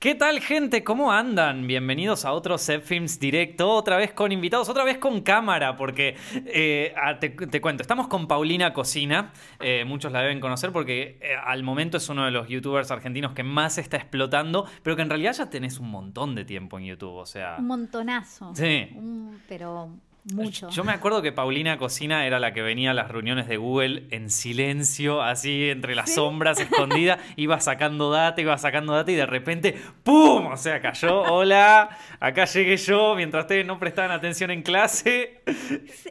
¿Qué tal, gente? ¿Cómo andan? Bienvenidos a otro Set Films Directo, otra vez con invitados, otra vez con cámara, porque eh, ah, te, te cuento, estamos con Paulina Cocina, eh, muchos la deben conocer porque eh, al momento es uno de los youtubers argentinos que más está explotando, pero que en realidad ya tenés un montón de tiempo en YouTube, o sea... Un montonazo. Sí. Un- pero mucho. Yo me acuerdo que Paulina Cocina era la que venía a las reuniones de Google en silencio, así entre las sombras, escondida, iba sacando data, iba sacando data y de repente ¡pum! O sea, cayó, hola, acá llegué yo mientras ustedes no prestaban atención en clase.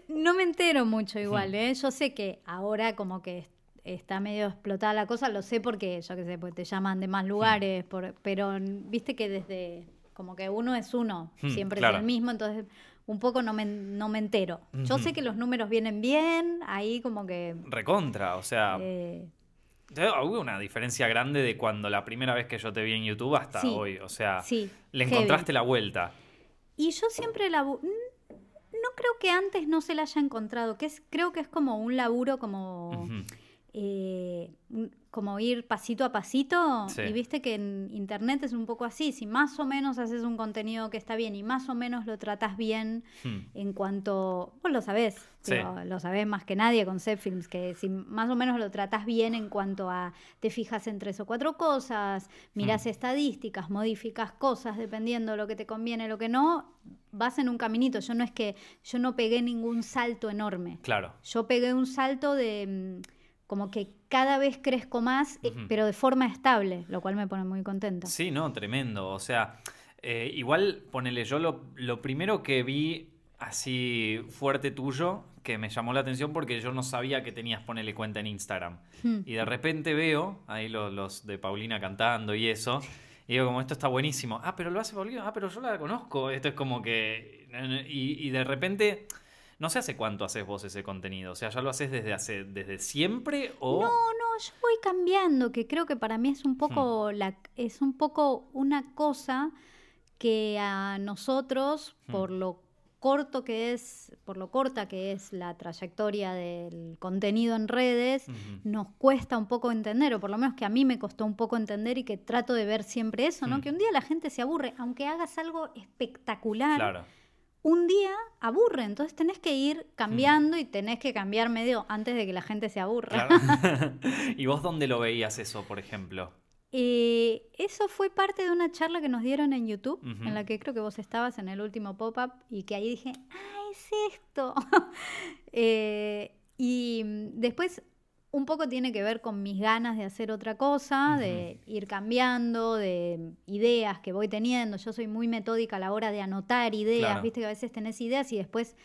No me entero mucho igual, ¿eh? Yo sé que ahora como que est- está medio explotada la cosa, lo sé porque, yo qué sé, pues te llaman de más lugares, por- pero viste que desde, como que uno es uno, Hmm, siempre claro. es el mismo, entonces un poco no me, no me entero. Yo sé que los números vienen bien, ahí como que... Recontra, o sea, eh, hubo una diferencia grande de cuando la primera vez que yo te vi en YouTube hasta Sí, hoy, o sea, sí, le heavy. encontraste la vuelta. Y yo siempre laburo. No creo que antes no se la haya encontrado, que es, creo que es como un laburo como. Eh, como ir pasito a pasito. Sí. Y viste que en internet es un poco así. Si más o menos haces un contenido que está bien y más o menos lo tratas bien Hmm. en cuanto. Vos lo sabés, Sí. pero lo sabés más que nadie con Set Films, que si más o menos lo tratás bien en cuanto a te fijas en tres o cuatro cosas, mirás Mm. estadísticas, modificas cosas dependiendo lo que te conviene, lo que no, vas en un caminito. Yo no es que yo no pegué ningún salto enorme. Claro. Yo pegué un salto de como que cada vez crezco más, eh, pero de forma estable, lo cual me pone muy contenta. Sí, no, tremendo. O sea, eh, igual, ponele, yo lo, lo primero que vi así fuerte tuyo, que me llamó la atención porque yo no sabía que tenías, ponele cuenta en Instagram. Hmm. Y de repente veo ahí los, los de Paulina cantando y eso. Y digo, como esto está buenísimo. Ah, pero lo hace Paulina. Ah, pero yo la conozco. Esto es como que. Y, y de repente. No sé hace cuánto haces vos ese contenido. O sea, ¿ya lo haces desde hace desde siempre? O. No, no, yo voy cambiando, que creo que para mí es un poco la, es un poco una cosa que a nosotros, Hmm. por lo corto que es, por lo corta que es la trayectoria del contenido en redes, nos cuesta un poco entender, o por lo menos que a mí me costó un poco entender y que trato de ver siempre eso, ¿no? Hmm. Que un día la gente se aburre, aunque hagas algo espectacular, Claro. Un día aburre, entonces tenés que ir cambiando y tenés que cambiar medio antes de que la gente se aburra. Claro. ¿Y vos dónde lo veías eso, por ejemplo? Eh, eso fue parte de una charla que nos dieron en YouTube, en la que creo que vos estabas en el último pop-up y que ahí dije, ah, es esto. Eh, y después un poco tiene que ver con mis ganas de hacer otra cosa, de ir cambiando, de ideas que voy teniendo. Yo soy muy metódica a la hora de anotar ideas, Claro. viste que a veces tenés ideas y después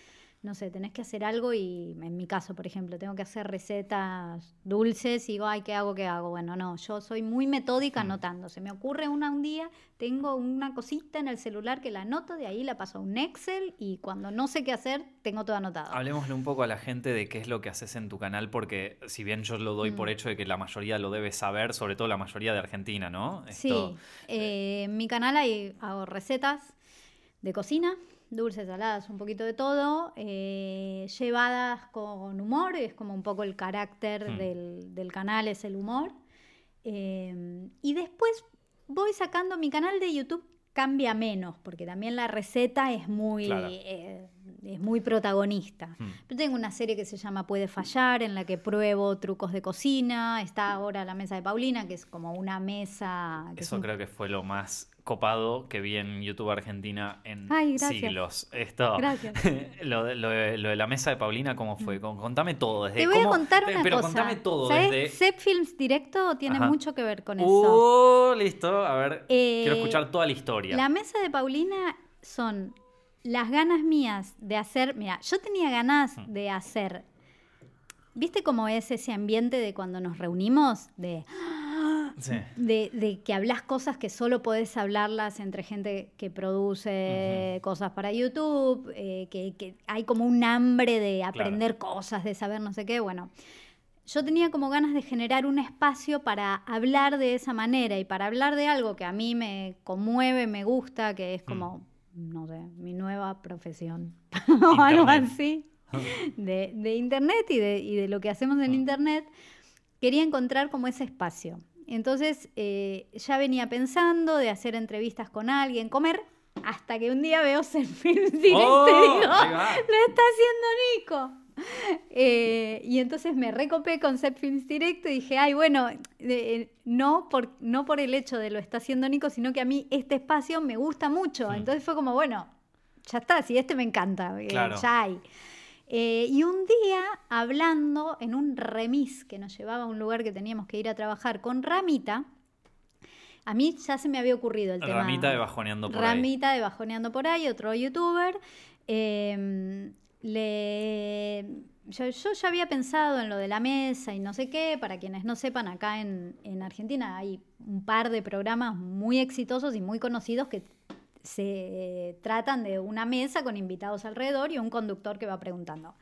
no sé, tenés que hacer algo y en mi caso, por ejemplo, tengo que hacer recetas dulces y digo, ay, ¿qué hago? ¿Qué hago? Bueno, no, yo soy muy metódica Mm. anotando. Se me ocurre una un día, tengo una cosita en el celular que la anoto, de ahí la paso a un Excel y cuando no sé qué hacer, tengo todo anotado. Hablemosle un poco a la gente de qué es lo que haces en tu canal, porque si bien yo lo doy por Mm. hecho de que la mayoría lo debe saber, sobre todo la mayoría de Argentina, ¿no? Sí, Esto- eh, en mi canal hay, hago recetas de cocina, dulces, saladas, un poquito de todo, eh, llevadas con humor, es como un poco el carácter Hmm. del, del canal, es el humor. Eh, y después voy sacando, mi canal de YouTube cambia menos, porque también la receta es muy, Claro. eh, es muy protagonista. Hmm. Yo tengo una serie que se llama Puede Fallar, en la que pruebo trucos de cocina. Está ahora la mesa de Paulina, que es como una mesa. que es Eso un- creo que fue lo más copado que vi en YouTube Argentina en Ay, siglos. Esto, Gracias. lo, de, lo de- lo de la mesa de Paulina, ¿cómo fue? Con- Contame todo. Desde Te voy a contar una pero cosa. contame todo. ¿Sabes? Desde... Films Directo tiene Ajá. mucho que ver con eso. Uh, listo. A ver, Eh, quiero escuchar toda la historia. La mesa de Paulina son las ganas mías de hacer. Mira, yo tenía ganas Hmm. de hacer. ¿Viste cómo es ese ambiente de cuando nos reunimos? De. Sí. de, de que hablas cosas que solo podés hablarlas entre gente que produce cosas para YouTube, eh, que, que hay como un hambre de aprender cosas, de saber no sé qué. Bueno, yo tenía como ganas de generar un espacio para hablar de esa manera y para hablar de algo que a mí me conmueve, me gusta, que es como, no sé, mi nueva profesión. O algo así. De, de internet y de, y de lo que hacemos en internet, quería encontrar como ese espacio. Entonces eh, ya venía pensando de hacer entrevistas con alguien, comer, hasta que un día veo Films Directo Oh, y digo, lo está haciendo Nico. Eh, y entonces me recopé con Set Films Directo y dije, ay, bueno, eh, no, por, no por el hecho de lo está haciendo Nico, sino que a mí este espacio me gusta mucho. Entonces fue como, bueno, ya está, si este me encanta, eh, Claro. ya hay. Y un día, hablando en un remis que nos llevaba a un lugar que teníamos que ir a trabajar con Ramita, a mí ya se me había ocurrido el tema. Ramita de Bajoneando por ahí. Ramita de Bajoneando por ahí, otro youtuber. Le, yo, yo ya había pensado en lo de la mesa y no sé qué. Para quienes no sepan, acá en, en Argentina hay un par de programas muy exitosos y muy conocidos que se tratan de una mesa con invitados alrededor y un conductor que va preguntando.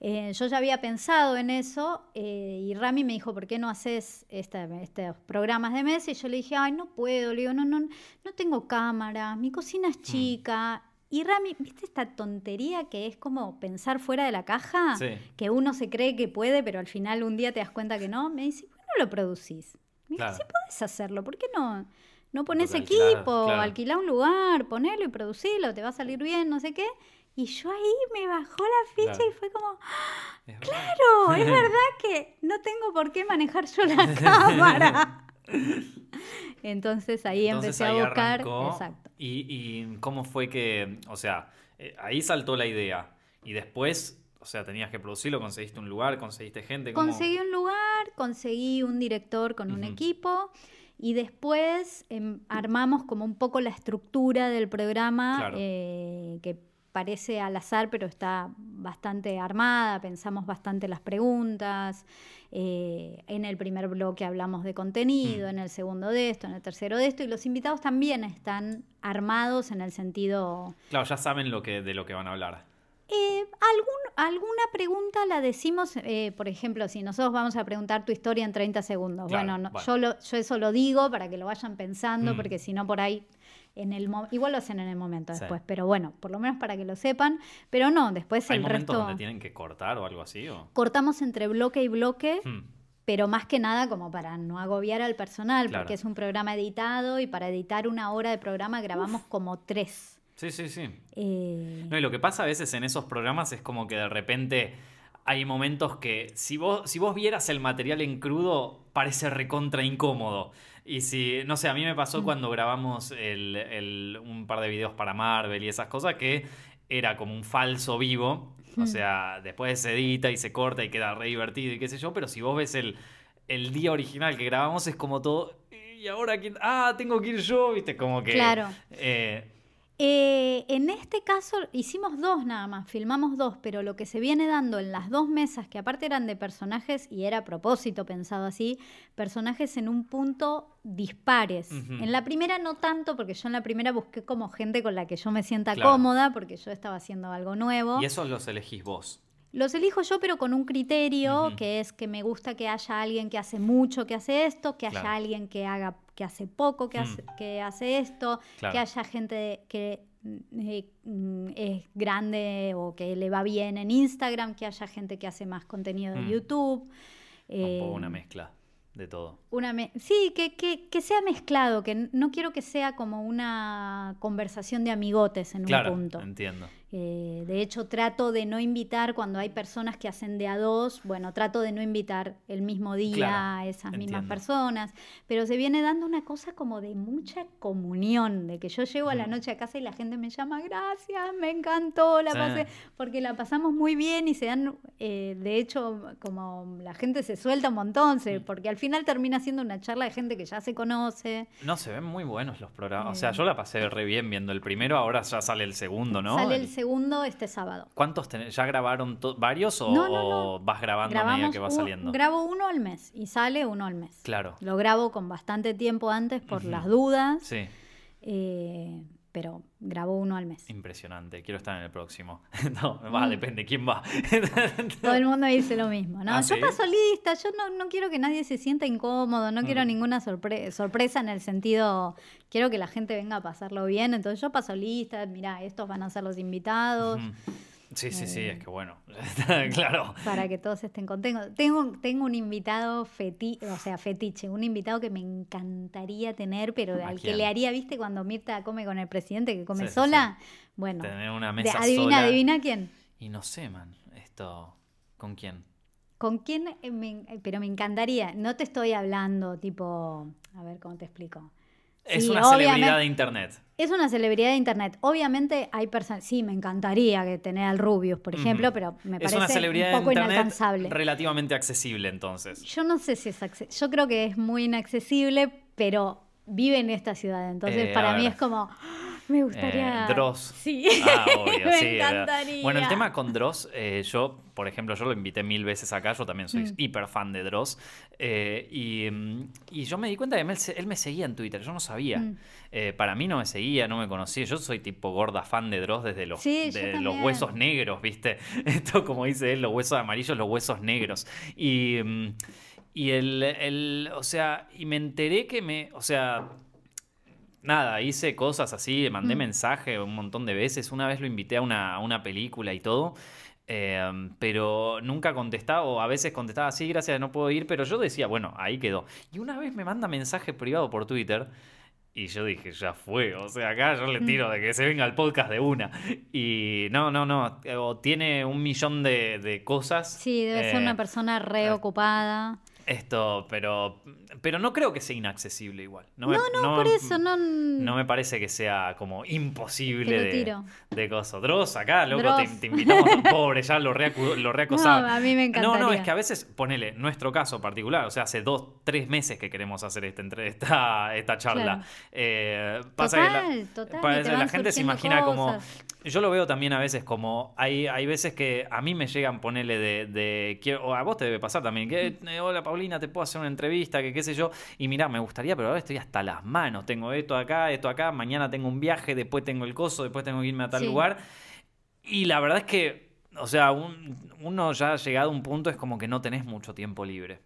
Eh, yo ya había pensado en eso eh, y Rami me dijo, ¿por qué no haces esta- estos programas de mesa? Y yo le dije, ay, no puedo, le digo, no, no, no tengo cámara, mi cocina es chica. Y Rami, ¿viste esta tontería que es como pensar fuera de la caja? Sí. Que uno se cree que puede, pero al final un día te das cuenta que no. Me dice, ¿por qué no lo producís? Me dice, Claro. sí podés hacerlo, ¿por qué no? No pones Porque equipo, claro. alquilar un lugar, ponelo y producirlo, te va a salir bien, no sé qué. Y yo ahí me bajó la ficha Claro. y fue como, ¡Ah! Es claro, es verdad que no tengo por qué manejar yo la cámara. Entonces ahí Entonces empecé ahí a buscar. Exacto. Y, y cómo fue que, o sea, eh, ahí saltó la idea. Y después, o sea, tenías que producirlo, conseguiste un lugar, conseguiste gente. ¿cómo? Conseguí un lugar, conseguí un director con un equipo y después em, armamos como un poco la estructura del programa Claro. eh, que parece al azar pero está bastante armada, pensamos bastante las preguntas, eh, en el primer bloque hablamos de contenido, Mm. en el segundo de esto, en el tercero de esto y los invitados también están armados en el sentido... Claro, ya saben lo que, de lo que van a hablar. Eh, algún, alguna pregunta la decimos, eh, por ejemplo, si nosotros vamos a preguntar tu historia en 30 segundos. Claro, bueno, no- bueno. Yo, lo- yo eso lo digo para que lo vayan pensando, Mm. porque si no por ahí, en el mo- igual lo hacen en el momento Sí. después, pero bueno, por lo menos para que lo sepan. Pero no, después ¿Hay el momentos resto donde tienen que cortar o algo así? O? cortamos entre bloque y bloque. Hmm, Pero más que nada como para no agobiar al personal, Claro. porque es un programa editado y para editar una hora de programa grabamos como tres. Sí, sí, sí. Eh, No, y lo que pasa a veces en esos programas es como que de repente hay momentos que si vos, si vos vieras el material en crudo parece recontra incómodo. Y si, no sé, a mí me Mm. pasó cuando grabamos el- el- un par de videos para Marvel y esas cosas que era como un falso vivo. O Mm. sea, después se edita y se corta y queda re divertido y qué sé yo, pero si vos ves el, el día original que grabamos es como todo... ¿Y ahora quién? Ah, tengo que ir yo, viste, como que... Claro. eh, Eh, en este caso hicimos dos nada más, filmamos dos, pero lo que se viene dando en las dos mesas, que aparte eran de personajes, y era a propósito pensado así, personajes en un punto dispares. En la primera no tanto, porque yo en la primera busqué como gente con la que yo me sienta Claro. cómoda, porque yo estaba haciendo algo nuevo. y esos los elegís vos. Los elijo yo, pero con un criterio, que es que me gusta que haya alguien que hace mucho que hace esto, que haya alguien que haga que hace poco que, Mm. hace, que hace esto, Claro. que haya gente que eh, mm, es grande o que le va bien en Instagram, que haya gente que hace más contenido de Mm. YouTube. Un eh, poco una mezcla de todo. una me- sí, que, que- que sea mezclado, que no quiero que sea como una conversación de amigotes en Claro, un punto. entiendo. Eh, de hecho, trato de no invitar cuando hay personas que hacen de a dos, bueno, trato de no invitar el mismo día Claro, a esas mismas personas, pero se viene dando una cosa como de mucha comunión, de que yo llego a la noche a casa y la gente me llama, gracias, me encantó, la Sí. pasé, porque la pasamos muy bien y se dan, eh, de hecho, como la gente se suelta un montón, se- Mm. porque al final termina siendo una charla de gente que ya se conoce. No, se ven muy buenos los programas. O sea, Eh. yo la pasé re bien viendo el primero, ahora ya sale el segundo, ¿no? Sale el El- segundo este sábado. ¿Cuántos tenés? ¿Ya grabaron varios o, No, no, no. o vas grabando a medida que va saliendo? grabo uno al mes y sale uno al mes. Claro. Lo grabo con bastante tiempo antes por las dudas, Sí, eh, pero grabo uno al mes. impresionante. Quiero estar en el próximo. no, va, Mm. depende, ¿quién va? Todo el mundo dice lo mismo, ¿no? ¿Ah, yo sí? paso lista, yo no, no quiero que nadie se sienta incómodo, no quiero Mm. ninguna sorpre- sorpresa en el sentido, quiero que la gente venga a pasarlo bien, entonces yo paso lista, mirá, estos van a ser los invitados. Sí, sí, Eh, es que bueno, claro. Para que todos estén contentos. Tengo, tengo un invitado feti, o sea, fetiche, un invitado que me encantaría tener, pero ¿A al que le haría, ¿viste? Cuando Mirta come con el presidente, que come Sí, sí, sola. Bueno, Tener una mesa adivina, sola. adivina quién. Y no sé, man, esto, ¿con quién? ¿Con quién? eh, me- eh, pero me encantaría. No te estoy hablando tipo, a ver cómo te explico. Es una celebridad de internet. Es una celebridad de internet. Obviamente hay personas, sí, me encantaría que tener al Rubius, por ejemplo, pero me es parece una celebridad un poco de internet inalcanzable. relativamente accesible entonces. Yo no sé si es accesible. Yo creo que es muy inaccesible, pero vive en esta ciudad. Entonces, Eh, para mí es como, "Ah, me gustaría. Eh, Dross. Sí. Ah, obvio, me sí. encantaría. Bueno, el tema con Dross, eh, yo, por ejemplo, yo lo invité mil veces acá, yo también soy Mm. hiper fan de Dross. eh, y, mm, y yo me di cuenta que él, él me seguía en Twitter, yo no sabía. Mm. Para mí no me seguía, no me conocía. Yo soy tipo gorda fan de Dross desde los, Sí, de los huesos negros, ¿viste? Esto, como dice él, los huesos amarillos, los huesos negros. Y, mm, y el, el, o sea, y me enteré que me, o sea, nada, hice cosas así, mandé Mm. mensaje un montón de veces. Una vez lo invité a una, a una película y todo. eh, pero nunca contestaba, o a veces contestaba, sí, gracias, no puedo ir, pero yo decía, bueno, ahí quedó. Y una vez me manda mensaje privado por Twitter, y yo dije, ya fue, o sea, acá yo Mm. le tiro de que se venga el podcast de una. Y no, no, no, o tiene un millón de, de cosas. Sí, debe ser eh, una persona reocupada. Esto, pero, pero no creo que sea inaccesible igual. No, me- No, no, por eso, no. No me parece que sea como imposible de, de cosas. Dross, acá, loco, Dross. te, te invitamos, pobre, ya lo, reacu- lo reacosaba. No, a mí me No, no, encantaría. es que a veces, ponele, nuestro caso particular, o sea, hace dos, tres meses que queremos hacer esta, entre- esta, esta charla. Claro. Eh, pasa Total, que la, total, pasa gente se imagina como... Yo lo veo también a veces como... Hay, hay veces que a mí me llegan, ponele, de... de quiero- o a vos te debe pasar también, que, eh, hola Paulina, te puedo hacer una entrevista, que qué sé yo. Y mirá, me gustaría, pero ahora estoy hasta las manos. Tengo esto acá, esto acá, mañana tengo un viaje, después tengo el coso, después tengo que irme a tal Sí. lugar. Y la verdad es que, o sea, un- uno ya ha llegado a un punto es como que no tenés mucho tiempo libre.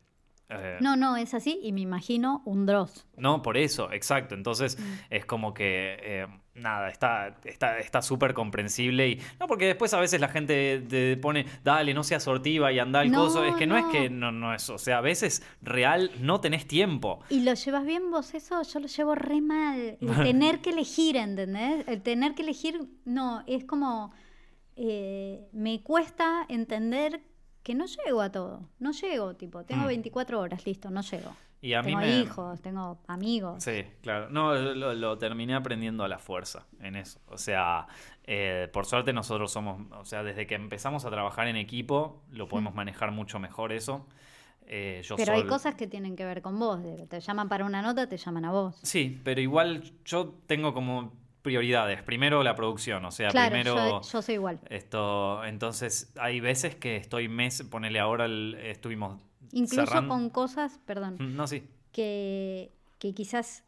Eh, No, no, es así y me imagino un Dross. no, por eso, exacto. Entonces Mm. es como que, eh, nada, está está está súper comprensible. Y, no, porque después a veces la gente te pone, dale, no seas sortiva y anda al No, coso. Es que no, es que no, no es, o sea, a veces real no tenés tiempo. ¿Y lo llevas bien vos eso? Yo lo llevo re mal. El tener que elegir, ¿entendés? El tener que elegir, no, es como, eh, me cuesta entender que no llego a todo. No llego, tipo, tengo Mm. 24 horas, listo, no llego. Y a mí tengo me... hijos, tengo amigos. Sí, claro. No, lo, lo terminé aprendiendo a la fuerza en eso. O sea, eh, por suerte nosotros somos, o sea, desde que empezamos a trabajar en equipo, lo podemos manejar mucho mejor eso. Eh, yo Pero hay cosas que tienen que ver con vos. te llaman para una nota, te llaman a vos. Sí, pero igual yo tengo como prioridades. Primero la producción, o sea, claro, primero yo, yo soy igual. esto. Entonces, hay veces que estoy mes, ponele ahora, el- estuvimos Incluso cerrando- con cosas, perdón, Mm, No, sí. que, que quizás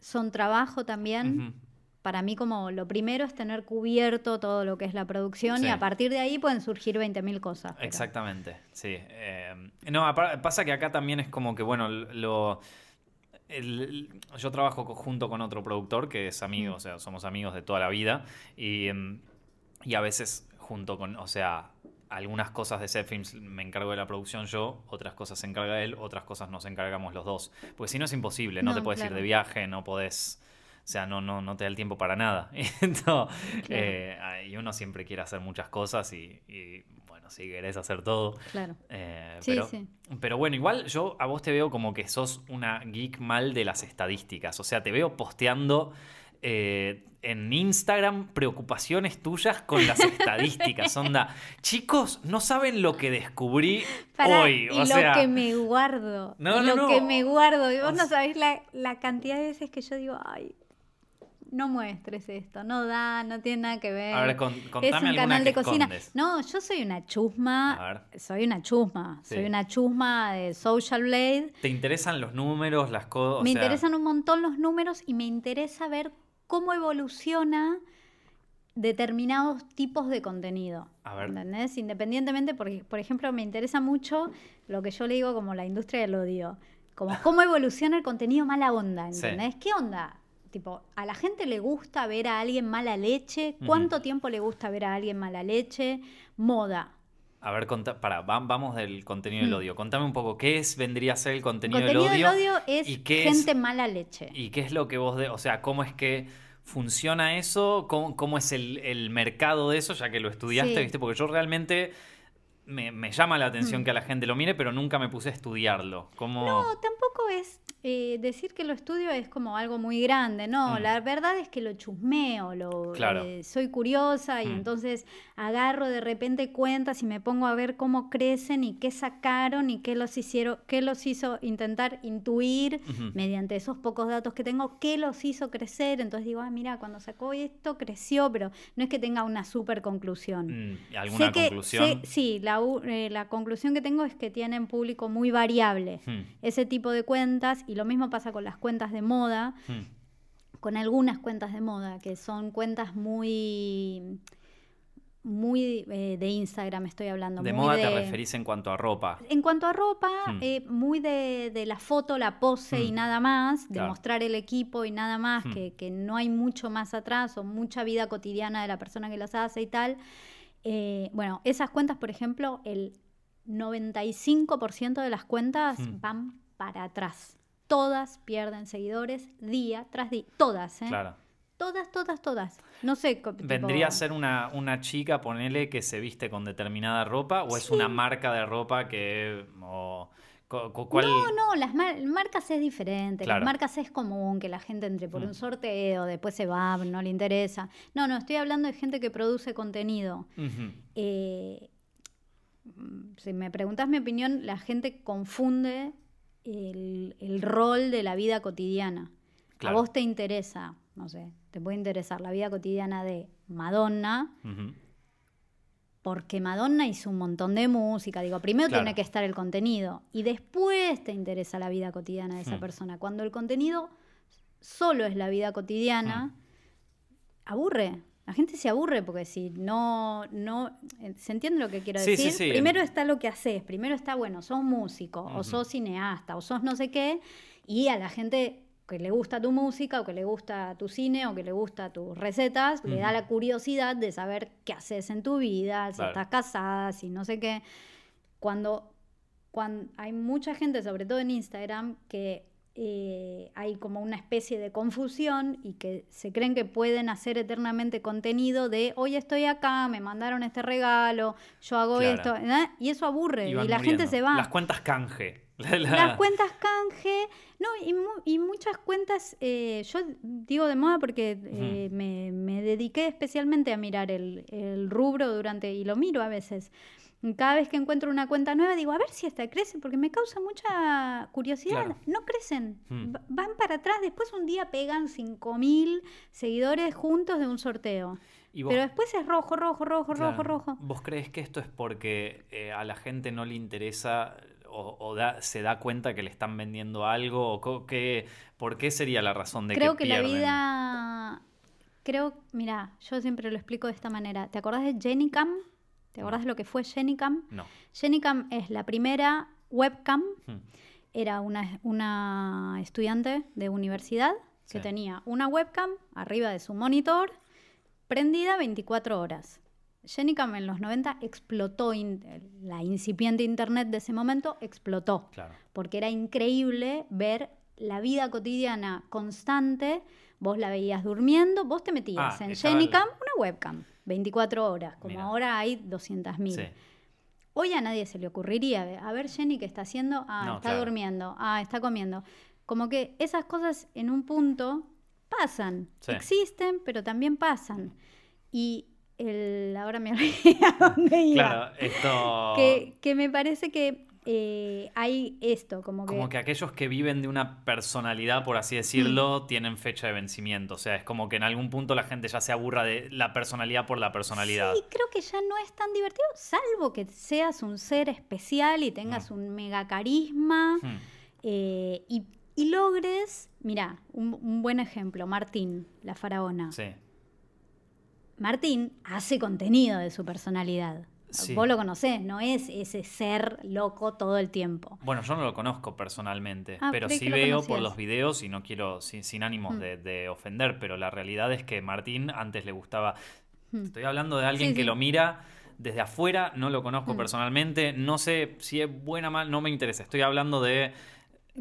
son trabajo también. Para mí como lo primero es tener cubierto todo lo que es la producción Sí. y a partir de ahí pueden surgir 20.000 cosas. pero- Exactamente, sí. Eh, no, pasa que acá también es como que, bueno, lo... el- yo trabajo junto con otro productor que es amigo, Mm. o sea, somos amigos de toda la vida y, em, y a veces junto con, o sea, algunas cosas de Set Films me encargo de la producción yo, otras cosas se encarga él, otras cosas nos encargamos los dos. Porque si no es imposible, no, No, te puedes ir de viaje, no podés... O sea, no, no, no te da el tiempo para nada. Entonces, Claro. eh, y uno siempre quiere hacer muchas cosas y, y, bueno, si querés hacer todo. Claro. eh, Sí, pero, sí. pero bueno, igual yo a vos te veo como que sos una geek mal de las estadísticas. O sea, te veo posteando eh, en Instagram preocupaciones tuyas con las estadísticas. Onda, chicos, no saben lo que descubrí Pará, hoy. y O lo sea, que me guardo. No, lo no. que me guardo. Y vos O no sabés la, la cantidad de veces que yo digo, ay, no muestres esto, no da, no tiene nada que ver. A ver, con- es contame un alguna canal de cocina. escondes. No, yo soy una chusma. A ver. Soy una chusma. Sí. Soy una chusma de Social Blade. ¿Te interesan los números, las cosas? me interesan un montón los números y me interesa ver cómo evoluciona determinados tipos de contenido. A ver. ¿Entendés? Independientemente, porque, por ejemplo, me interesa mucho lo que yo le digo como la industria del odio. Como cómo evoluciona el contenido mala onda, Sí. ¿entendés? ¿Qué onda? tipo, ¿a la gente le gusta ver a alguien mala leche? ¿Cuánto tiempo le gusta ver a alguien mala leche? Moda. A ver, para, vamos del contenido del mm. odio. Contame un poco, ¿qué es, vendría a ser el contenido, del odio? El contenido del odio es gente mala leche. ¿Y qué es lo que vos, de, o sea, cómo es que funciona eso? ¿Cómo, es el, mercado de eso, ya que lo estudiaste, viste? Porque yo realmente me, llama la atención mm. que a la gente lo mire, pero nunca me puse a estudiarlo. No, tampoco es eh, decir que lo estudio es como algo muy grande, no, mm. la verdad es que lo chusmeo, lo, eh, soy curiosa y mm. entonces agarro de repente cuentas y me pongo a ver cómo crecen y qué sacaron y qué los hicieron, qué los hizo intentar intuir mediante esos pocos datos que tengo, qué los hizo crecer, entonces digo, ah, mira, cuando sacó esto creció, pero no es que tenga una super conclusión. Mm, ¿Alguna conclusión? sí, la, eh, la, conclusión que tengo es que tienen público muy variable, ese tipo de cuentas y lo mismo pasa con las cuentas de moda, hmm. con algunas cuentas de moda, que son cuentas muy muy eh, de Instagram estoy hablando. ¿De moda te referís en cuanto a ropa? En cuanto a ropa, hmm. eh, muy de, la foto, la pose y hmm. nada más, de mostrar el equipo y nada más, que, no hay mucho más atrás o mucha vida cotidiana de la persona que las hace y tal. Eh, bueno, esas cuentas, por ejemplo, el 95% de las cuentas van para atrás todas pierden seguidores día tras día. Todas, ¿eh? Claro. Todas, todas, todas. No sé. ¿Vendría a ser una, una, chica, ponele, que se viste con determinada ropa? ¿O es una marca de ropa que.? No, no, las marcas es diferente. Las marcas es común que la gente entre por mm. un sorteo, después se va, no le interesa. No, no, estoy hablando de gente que produce contenido. Eh, si me preguntas mi opinión, la gente confunde el, rol de la vida cotidiana. A vos te interesa, no sé, te puede interesar la vida cotidiana de Madonna, porque Madonna hizo un montón de música. Digo, primero tiene que estar el contenido y después te interesa la vida cotidiana de esa hmm. persona. Cuando el contenido solo es la vida cotidiana, hmm. aburre. La gente se aburre porque si no, no, eh, ¿se entiende lo que quiero decir? Primero está lo que haces, primero está, bueno, sos músico, o sos cineasta, o sos no sé qué, y a la gente que le gusta tu música, o que le gusta tu cine, o que le gusta tus recetas, le da la curiosidad de saber qué haces en tu vida, si estás casada, si no sé qué. Cuando, cuando hay mucha gente, sobre todo en Instagram, que eh, hay como una especie de confusión y que se creen que pueden hacer eternamente contenido de hoy estoy acá, me mandaron este regalo, yo hago esto, y eso aburre y, la gente se va. Las cuentas canje. Las cuentas canje, no, y, muchas cuentas, eh, yo digo de moda porque eh, me, dediqué especialmente a mirar el, el rubro durante, y lo miro a veces cada vez que encuentro una cuenta nueva digo, a ver si esta crece, porque me causa mucha curiosidad. No crecen, hmm. van para atrás, después un día pegan 5.000 seguidores juntos de un sorteo. Pero después es rojo, rojo, rojo, rojo, rojo. ¿Vos crees que esto es porque eh, a la gente no le interesa o, se da cuenta que le están vendiendo algo? O que, ¿Por qué sería la razón de Creo que, que la vida... Creo, mira, yo siempre lo explico de esta manera. ¿Te acordás de Jenny Cam? ¿Te acordás de lo que fue Genicam? No. Genicam es la primera webcam. Hmm. Era una, una, estudiante de universidad que tenía una webcam arriba de su monitor prendida 24 horas. Genicam en los 90 explotó, la incipiente internet de ese momento explotó, porque era increíble ver la vida cotidiana constante, vos la veías durmiendo, vos te metías ah, en Genicam, una webcam. 24 horas, como ahora hay 200.000. Hoy a nadie se le ocurriría, a ver Jenny qué está haciendo, ah, está durmiendo, ah, está comiendo. Como que esas cosas en un punto pasan, existen, pero también pasan. Y el, ahora me olvidé a dónde iba. Claro, esto... Que, que me parece que eh, hay esto, como que... Como que aquellos que viven de una personalidad, por así decirlo, tienen fecha de vencimiento. O sea, es como que en algún punto la gente ya se aburra de la personalidad por la personalidad. Sí, creo que ya no es tan divertido, salvo que seas un ser especial y tengas mm. un mega carisma mm. eh, y, logres... Mira, un, un buen ejemplo, Martín, la faraona. Sí. Martín hace contenido de su personalidad Vos lo conocés, no es ese ser loco todo el tiempo. Bueno, yo no lo conozco personalmente, ah, pero sí veo por los videos y no quiero, sin, ánimos mm. de, ofender, pero la realidad es que Martín antes le gustaba... Mm. Estoy hablando de alguien que lo mira desde afuera, no lo conozco mm. personalmente, no sé si es buena o mal, no me interesa. Estoy hablando de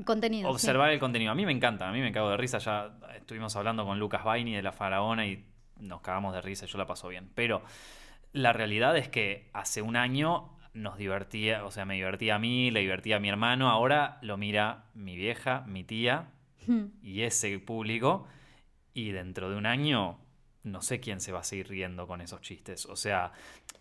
contenido, observar el contenido. A mí me encanta, a mí me cago de risa. Ya estuvimos hablando con Lucas Baini de la Faraona y nos cagamos de risa, yo la paso bien. Pero la realidad es que hace un año nos divertía, o sea, me divertía a mí, le divertía a mi hermano, ahora lo mira mi vieja, mi tía hmm. y ese público, y dentro de un año no sé quién se va a seguir riendo con esos chistes. O sea,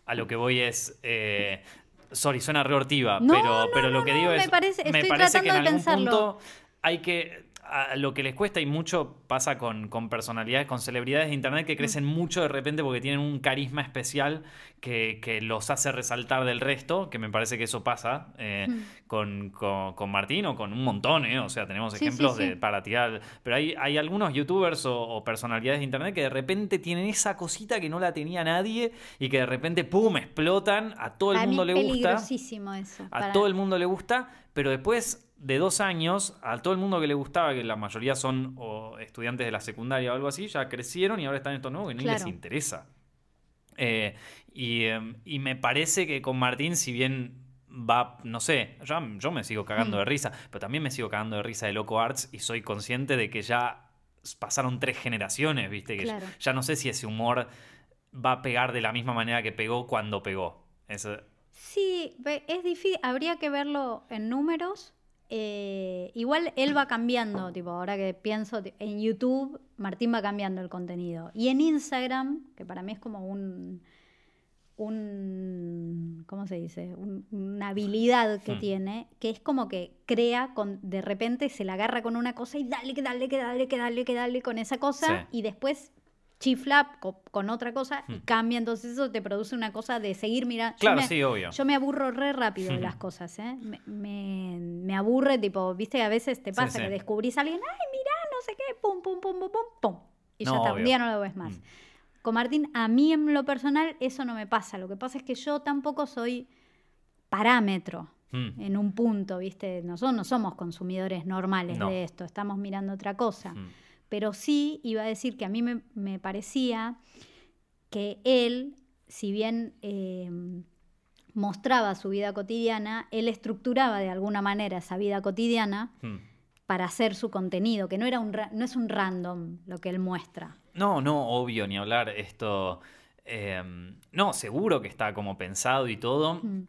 a lo que voy es... Eh, sorry, suena reortiva, pero, pero lo que digo es... Me parece, me parece que en algún punto hay que lo que les cuesta y mucho pasa con, personalidades, con celebridades de internet que crecen mucho de repente porque tienen un carisma especial que, los hace resaltar del resto, que me parece que eso pasa eh, con, Martín o con un montón, eh, o sea, tenemos ejemplos de para tirar, pero hay, hay algunos youtubers o, personalidades de internet que de repente tienen esa cosita que no la tenía nadie y que de repente, ¡pum!, explotan, a todo el mundo le gusta. Eso, a todo el mundo le gusta, pero después de dos años, a todo el mundo que le gustaba, que la mayoría son estudiantes de la secundaria o algo así, ya crecieron y ahora están estos nuevos que no les interesa. Eh, em, y, me parece que con Martín, si bien va, no sé, yo, yo me sigo cagando de mm. risa, pero también me sigo cagando de risa de Loco Arts y soy consciente de que ya pasaron tres generaciones, ¿viste? Que ya, no sé si ese humor va a pegar de la misma manera que pegó cuando pegó. Sí, es difícil, habría que verlo en números eh, igual él va cambiando, tipo, ahora que pienso, en YouTube Martín va cambiando el contenido. Y en Instagram, que para mí es como un, un ¿cómo se dice? una habilidad que hmm. tiene, que es como que crea, con, de repente se la agarra con una cosa y dale, que dale, que dale, que dale, que dale con esa cosa, y después chifla con, otra cosa y hmm. cambia, entonces eso te produce una cosa de seguir mirando. Claro, sí, obvio. Yo me aburro re rápido de las cosas, ¿eh? Me, me, aburre, tipo, viste, a veces te pasa que descubrís a alguien, ay, mira, no sé qué, pum, pum, pum, pum, pum, pum. Y ya está, un día no lo ves más. Hmm. Con Martín, a mí en lo personal eso no me pasa. Lo que pasa es que yo tampoco soy parámetro. Hmm. En un punto, ¿viste? Nosotros no somos consumidores normales de esto, estamos mirando otra cosa pero sí iba a decir que a mí me, parecía que él, si bien em, mostraba su vida cotidiana, él estructuraba de alguna manera esa vida cotidiana hmm. para hacer su contenido, que no, era un, no es un random lo que él muestra. No, no, obvio, ni hablar. Esto. Em, no, seguro que está como pensado y todo. Hmm.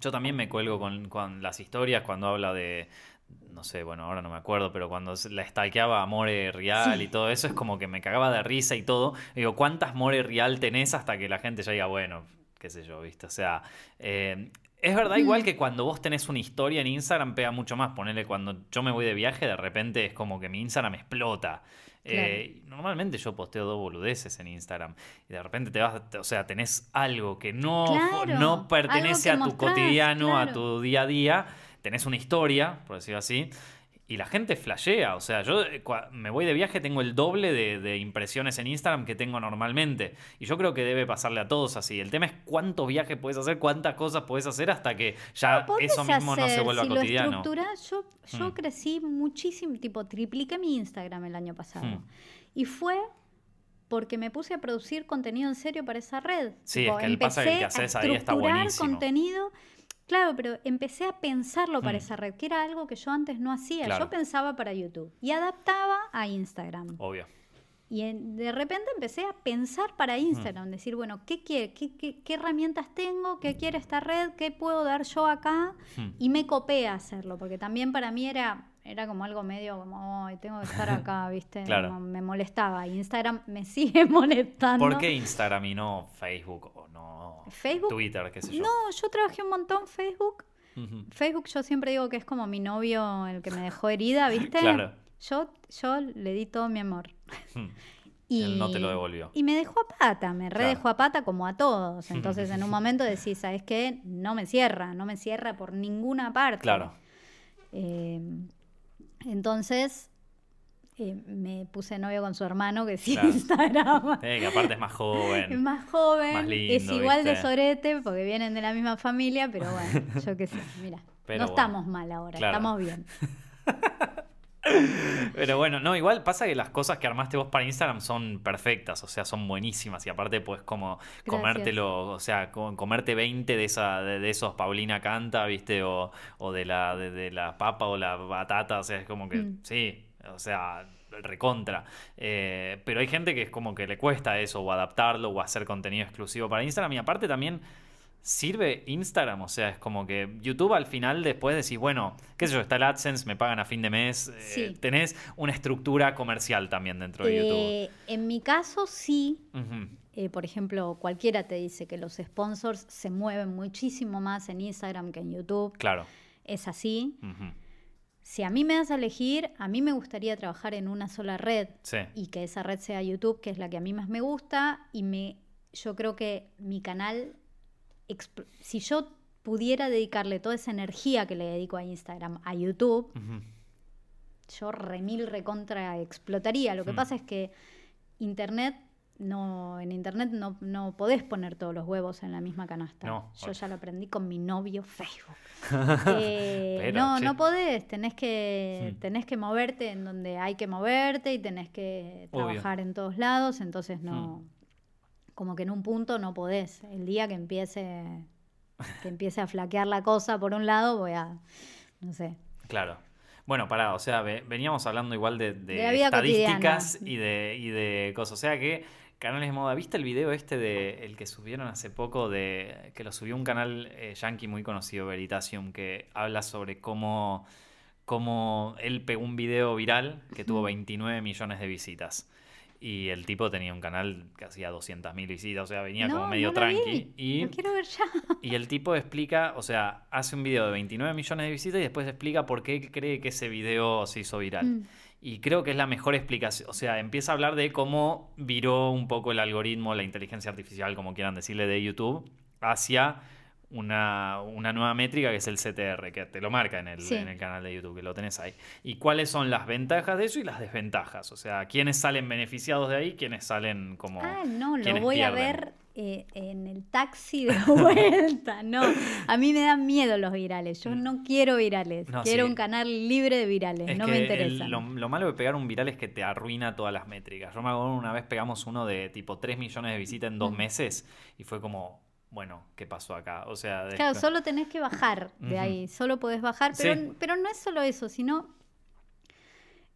Yo también me cuelgo con, con, las historias cuando habla de, no sé, bueno, ahora no me acuerdo, pero cuando la stalkeaba a More Real y todo eso, es como que me cagaba de risa y todo. Digo, ¿cuántas More Real tenés hasta que la gente ya diga, bueno, qué sé yo, viste? O sea, eh, es verdad, igual que cuando vos tenés una historia en Instagram, pega mucho más. Ponele cuando yo me voy de viaje, de repente es como que mi Instagram explota. Eh, normalmente yo posteo dos boludeces en Instagram y de repente te vas, o sea, tenés algo que no, no pertenece a tu cotidiano, a tu día a día tenés una historia, por decirlo así, y la gente flashea. O sea, yo eh, me voy de viaje, tengo el doble de, impresiones en Instagram que tengo normalmente. Y yo creo que debe pasarle a todos así. El tema es cuántos viajes puedes hacer, cuántas cosas puedes hacer hasta que ya eso mismo no se vuelva cotidiano. Lo yo, yo hmm. crecí muchísimo, tipo, tripliqué mi Instagram el año pasado. Hmm. Y fue porque me puse a producir contenido en serio para esa red. Sí, es que el pasa que haces ahí está buenísimo. contenido Claro, pero empecé a pensarlo para mm. esa red, que era algo que yo antes no hacía. Yo pensaba para YouTube y adaptaba a Instagram. Obvio. Y de repente empecé a pensar para Instagram, decir, bueno, ¿qué, quiere, qué, qué, herramientas tengo? ¿Qué quiere esta red? ¿Qué puedo dar yo acá? Y me copé a hacerlo, porque también para mí era, era como algo medio como, ay, tengo que estar acá, ¿viste? Claro. me molestaba. Instagram me sigue molestando. ¿Por qué Instagram y no Facebook o no Facebook? Twitter, qué sé yo? No, yo trabajé un montón Facebook. Facebook yo siempre digo que es como mi novio, el que me dejó herida, ¿viste? claro. Yo, yo le di todo mi amor. Hmm. Y, Él no te lo devolvió. Y me dejó a pata, me redejó a pata como a todos. Entonces en un momento decís, ¿sabes qué? No me cierra, no me cierra por ninguna parte. Claro. Eh, entonces, eh, me puse novio con su hermano, que sí Instagram. que aparte es más joven. Es más joven. es igual de sorete, porque vienen de la misma familia, pero bueno, yo qué sé, mira. no estamos mal ahora, estamos bien. Pero bueno, no, igual pasa que las cosas que armaste vos para Instagram son perfectas, o sea, son buenísimas y aparte pues como comértelo, o sea, comerte 20 de esa de, esos Paulina canta, ¿viste? O, de la de, la papa o la batata, o sea, es como que mm. sí, o sea, recontra. Eh, pero hay gente que es como que le cuesta eso, o adaptarlo, o hacer contenido exclusivo para Instagram. Y aparte también sirve Instagram, o sea, es como que YouTube al final después decís, bueno, qué sé yo, está el AdSense, me pagan a fin de mes, eh, tenés una estructura comercial también dentro de YouTube. Eh, en mi caso sí, por ejemplo, cualquiera te dice que los sponsors se mueven muchísimo más en Instagram que en YouTube. Claro. Es así si a mí me das a elegir, a mí me gustaría trabajar en una sola red y que esa red sea YouTube, que es la que a mí más me gusta, y me, yo creo que mi canal, si yo pudiera dedicarle toda esa energía que le dedico a Instagram a YouTube, yo remil recontra explotaría. Lo que pasa es que Internet no, en internet no, no, podés poner todos los huevos en la misma canasta. Yo ya lo aprendí con mi novio Facebook. Eh, no, no podés, tenés que, tenés que moverte en donde hay que moverte y tenés que trabajar en todos lados, entonces no, hmm. Como que en un punto no podés. El día que empiece, que empiece a flaquear la cosa por un lado, voy a, no sé. Claro. Bueno, pará, o sea, veníamos hablando igual de, estadísticas y de, y de cosas. O sea que Canales de moda. ¿Viste el video este de el que subieron hace poco de que lo subió un canal eh, yankee muy conocido, Veritasium, que habla sobre cómo, cómo él pegó un video viral que tuvo 29 millones de visitas? Y el tipo tenía un canal que hacía 200.000 visitas, o sea, venía como medio tranqui. Y, quiero ver ya. Y el tipo explica, o sea, hace un video de 29 millones de visitas y después explica por qué cree que ese video se hizo viral. Mm. Y creo que es la mejor explicación. O sea, empieza a hablar de cómo viró un poco el algoritmo, la inteligencia artificial, como quieran decirle, de YouTube, hacia una, nueva métrica que es el CTR, que te lo marca en el, en el canal de YouTube, que lo tenés ahí. Y cuáles son las ventajas de eso y las desventajas. O sea, quiénes salen beneficiados de ahí, quiénes salen como. Ah, no, lo voy a ver eh, en el taxi de vuelta. No, a mí me dan miedo los virales. Yo no quiero virales. quiero un canal libre de virales. no me interesa. Lo, malo de pegar un viral es que te arruina todas las métricas. Yo me acuerdo una vez pegamos uno de tipo 3 millones de visitas en dos meses y fue como, bueno, ¿qué pasó acá? O sea, claro, solo tenés que bajar de ahí. Solo podés bajar. Pero, pero no es solo eso, sino.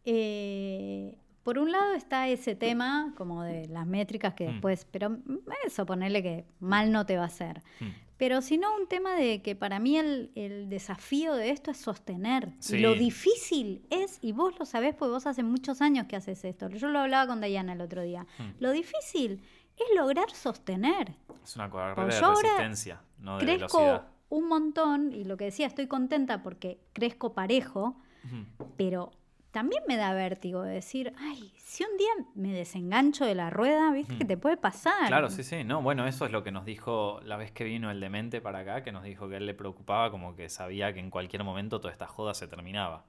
Eh, por un lado está ese tema como de las métricas que mm. después, pero eso ponerle que mal no te va a hacer. Mm. Pero sino un tema de que para mí el, desafío de esto es sostener. Lo difícil es, y vos lo sabés porque vos hace muchos años que haces esto, yo lo hablaba con Dayana el otro día, mm. lo difícil es lograr sostener. Es una carrera de resistencia, no de crezco un montón, y lo que decía, estoy contenta porque crezco parejo, pero también me da vértigo de decir, ay, si un día me desengancho de la rueda, ¿viste que mm. te puede pasar? Claro, sí, sí. No, bueno, eso es lo que nos dijo la vez que vino el demente para acá, que nos dijo que él le preocupaba como que sabía que en cualquier momento toda esta joda se terminaba.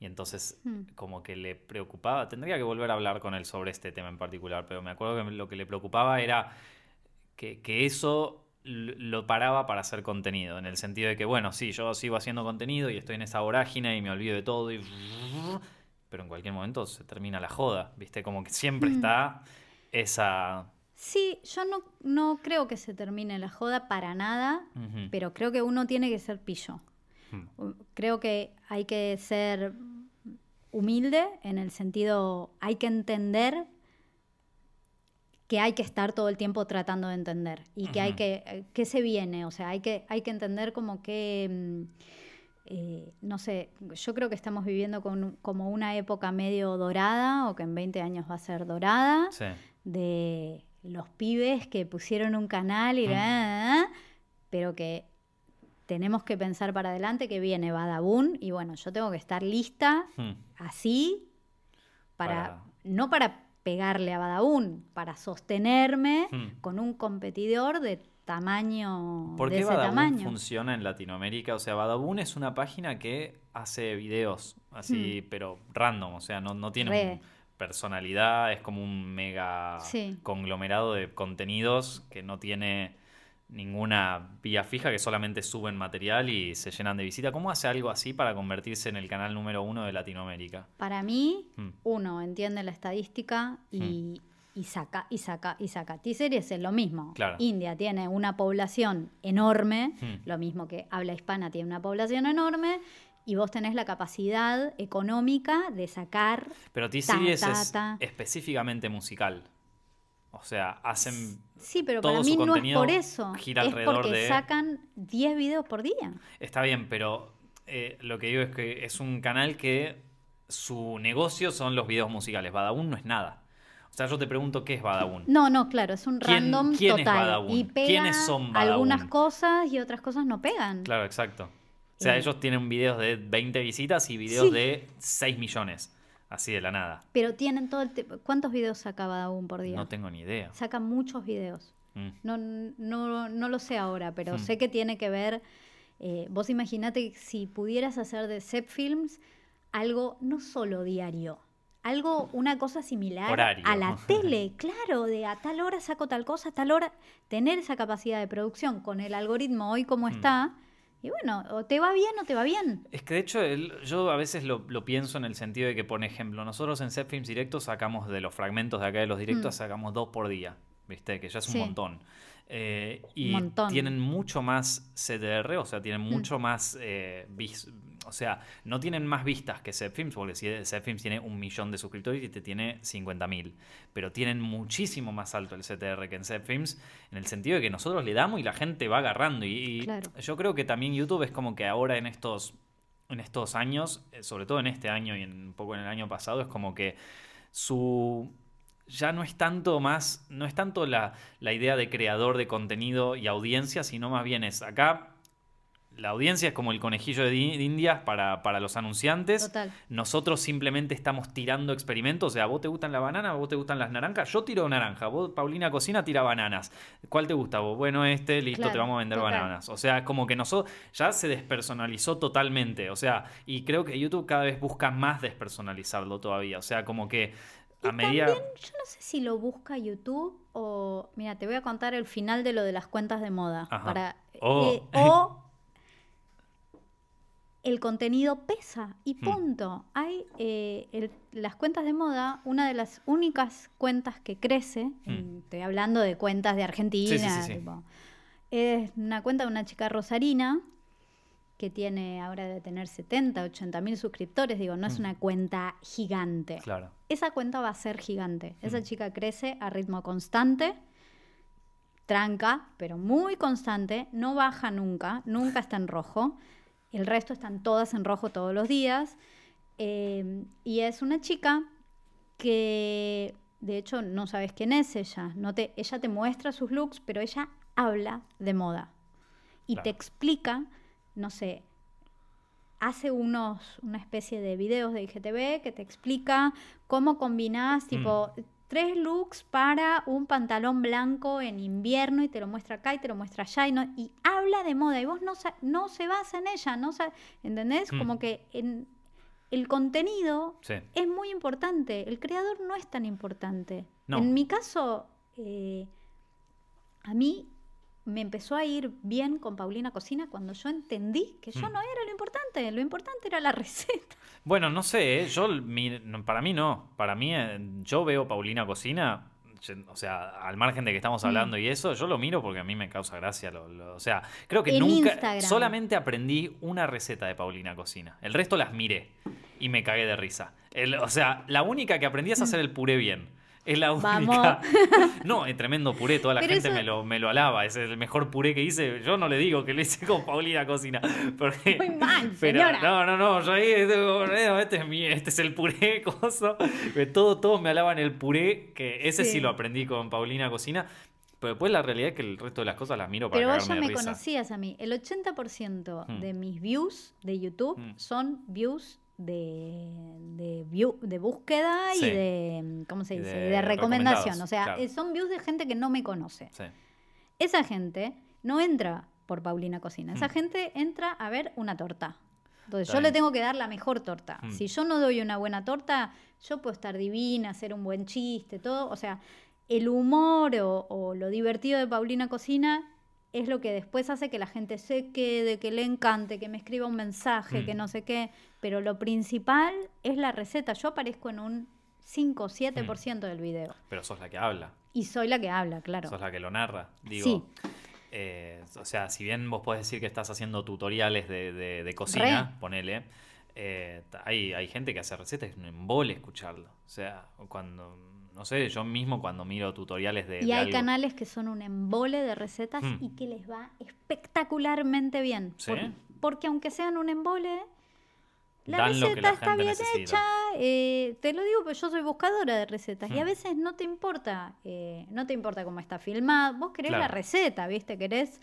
Y entonces, mm. como que le preocupaba, tendría que volver a hablar con él sobre este tema en particular, pero me acuerdo que lo que le preocupaba era que, que eso lo paraba para hacer contenido, en el sentido de que, bueno, sí, yo sigo haciendo contenido y estoy en esa vorágine y me olvido de todo y pero en cualquier momento se termina la joda, ¿viste? Como que siempre mm. está esa... Sí, yo no, no creo que se termine la joda para nada, pero creo que uno tiene que ser pillo. Mm. Creo que hay que ser humilde en el sentido, hay que entender que hay que estar todo el tiempo tratando de entender y que hay que, ¿qué se viene? O sea, hay que, hay que entender como que... Mm, eh, no sé, yo creo que estamos viviendo con, como una época medio dorada o que en 20 años va a ser dorada de los pibes que pusieron un canal y mm. pero que tenemos que pensar para adelante que viene Badabun y bueno, yo tengo que estar lista mm. así para, no para pegarle a Badabun, para sostenerme mm. con un competidor de tamaño ¿Por de qué ese Badabun tamaño. funciona en Latinoamérica? O sea, Badabun es una página que hace videos así, pero random, o sea, no, no tiene Hmm. Un- personalidad, es como un mega Sí. conglomerado de contenidos que no tiene ninguna vía fija, que solamente suben material y se llenan de visita. ¿Cómo hace algo así para convertirse en el canal número uno de Latinoamérica? Para mí, Hmm. uno entiende la estadística y, y saca, y saca, y saca. T-Series es lo mismo. Claro. India tiene una población enorme, Hmm. lo mismo que habla hispana tiene una población enorme, y vos tenés la capacidad económica de sacar. Pero T-Series es específicamente musical. O sea, hacen Sí, pero Todo para su mí no es por eso. gira es alrededor porque de- sacan 10 videos por día. Está bien, pero eh, lo que digo es que es un canal que su negocio son los videos musicales. Badabun no es nada. O sea, yo te pregunto qué es Badabun. No, no, claro, es un ¿Quién- random quién es. Badabun? Y pega ¿Quiénes son algunas cosas y otras cosas no pegan. Claro, exacto. O sea, Eh. ellos tienen videos de 20 visitas y videos Sí. de 6 millones. Así de la nada. Pero tienen todo el tiempo. ¿Cuántos videos saca Badabun por día? No tengo ni idea. Saca muchos videos. Mm. No, no, no lo sé ahora, pero Hmm. sé que tiene que ver. eh, vos imaginate si pudieras hacer de Zep Films algo no solo diario, algo, una cosa similar Horario. a la tele, claro, de a tal hora saco tal cosa, a tal hora, tener esa capacidad de producción con el algoritmo hoy como Hmm. está, y bueno, o te va bien o te va bien. Es que de hecho el- yo a veces lo, lo pienso en el sentido de que, por ejemplo, nosotros en Set Films Directos sacamos de los fragmentos de acá de los directos, Mm. sacamos dos por día, ¿viste? Que ya es un Sí. montón. Eh, y Montón. Mm. tienen mucho más CTR, o sea, tienen mucho más eh, vis- o sea, no tienen más vistas que Set Films, porque si Set Films tiene un millón de suscriptores y te tiene 50.000. Pero tienen muchísimo más alto el CTR que en Set Films, en el sentido de que nosotros le damos y la gente va agarrando. Y, Claro. yo creo que también YouTube es como que ahora en estos, en estos años, eh, sobre todo en este año y en, un poco en el año pasado, es como que su ya no es tanto más, no es tanto la, la idea de creador de contenido y audiencia, sino más bien es acá. La audiencia es como el conejillo de, di- de indias para, para los anunciantes. Total. Nosotros simplemente estamos tirando experimentos. O sea, ¿vos te gustan la banana? ¿Vos te gustan las naranjas? Yo tiro naranja. Vos, Paulina Cocina, tira bananas. ¿Cuál te gusta vos? Bueno, este, listo, te vamos a vender total. bananas. O sea, como que nosotros ya se despersonalizó totalmente. O sea, y creo que YouTube cada vez busca más despersonalizarlo todavía. O sea, como que a Y medida. también, yo no sé si lo busca YouTube o. Mira, te voy a contar el final de lo de las cuentas de moda. Ajá. Para, Oh. eh, o el contenido pesa y Hmm. punto. Hay eh, el- las cuentas de moda, una de las únicas cuentas que crece, en- estoy hablando de cuentas de Argentina, Hmm. Sí, sí, sí, sí. tipo, es una cuenta de una chica rosarina que tiene ahora de tener 70, 80 mil suscriptores, digo, no es Hmm. una cuenta gigante Claro. esa cuenta va a ser gigante. Esa chica crece a ritmo constante, tranca, pero muy constante, no baja nunca, nunca está en rojo. El resto están todas en rojo todos los días. Eh, y es una chica que, de hecho, no sabes quién es ella. No te, ella te muestra sus looks, pero ella habla de moda. Y Claro. te explica, no sé, hace unos, una especie de videos de IGTV que te explica cómo combinás, tipo, tres looks para un pantalón blanco en invierno y te lo muestra acá y te lo muestra allá y, no- y habla de moda y vos no, no se basa en ella, no ¿entendés? Mm. Como que en el contenido Sí. es muy importante, el creador no es tan importante. No. En mi caso, eh, a mí me empezó a ir bien con Paulina Cocina cuando yo entendí que yo Mm. no era lo importante, lo importante era la receta. Bueno, no sé, ¿eh? yo mi- para mí no. Para mí, eh, yo veo Paulina Cocina, o sea, al margen de que estamos Mm. hablando y eso, yo lo miro porque a mí me causa gracia. lo- lo- o sea, creo que En nunca, Instagram. solamente aprendí una receta de Paulina Cocina. El resto las miré y me cagué de risa. El- o sea, la única que aprendí es hacer el puré bien. Es la única. Vamos. No, es tremendo puré, toda la Pero gente eso- me, lo, me lo alaba, es el mejor puré que hice. Yo no le digo que lo hice con Paulina Cocina. Porque, Muy mal, pero, señora. No, no, no, yo ahí, digo, "No, este es mi, este es el puré, coso. Que Todo, todos me alaban el puré, que ese sí. Sí. lo aprendí con Paulina Cocina. Pero después la realidad es que el resto de las cosas las miro para Pero vos ya me risa. conocías a mí. El 80% Mm. de mis views de YouTube Mm. son views de, de, view- de búsqueda Sí. y de, ¿cómo se dice? de De, recomendación. O sea, claro. son views de gente que no me conoce. Sí. esa gente no entra por Paulina Cocina. Esa Mm. gente entra a ver una torta. Entonces Está yo le tengo que dar la mejor torta. Mm. Si yo no doy una buena torta, yo puedo estar divina, hacer un buen chiste, todo. O sea, el humor o, o lo divertido de Paulina Cocina es lo que después hace que la gente se quede, que le encante, que me escriba un mensaje, Mm. que no sé qué. Pero lo principal es la receta. Yo aparezco en un 5 o Mm. 7% del video. Pero sos la que habla, Y soy la que habla, claro. sos la que lo narra. Digo, Sí. eh, o sea, si bien vos podés decir que estás haciendo tutoriales de, de- de cocina, Re. ponele, eh, hay, hay gente que hace recetas, es un embole escucharlo. O sea, cuando, no sé, yo mismo cuando miro tutoriales de... Y de hay algo- canales que son un embole de recetas Mm. y que les va espectacularmente bien. ¿Sí? Por- porque aunque sean un embole, la Dan lo que receta la está gente bien necesita. hecha. eh, te lo digo, porque yo soy buscadora de recetas. Y a Mm. veces no te importa, eh, no te importa cómo está filmado. Vos querés la receta, ¿viste? Querés...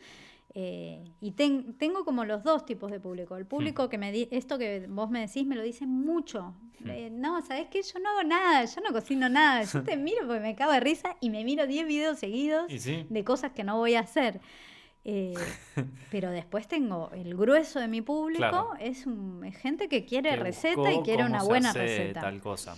eh, y ten- tengo como los dos tipos de público. El público Mm. que me di, esto que vos me decís me lo dicen mucho. Eh, no, ¿sabés qué? Yo no hago nada, yo no cocino nada. Yo te miro porque me cago de risa y me miro 10 videos seguidos sí. de cosas que no voy a hacer. Eh, pero después tengo el grueso de mi público, Claro. es, un, es gente que quiere que receta y quiere una buena receta. Tal cosa.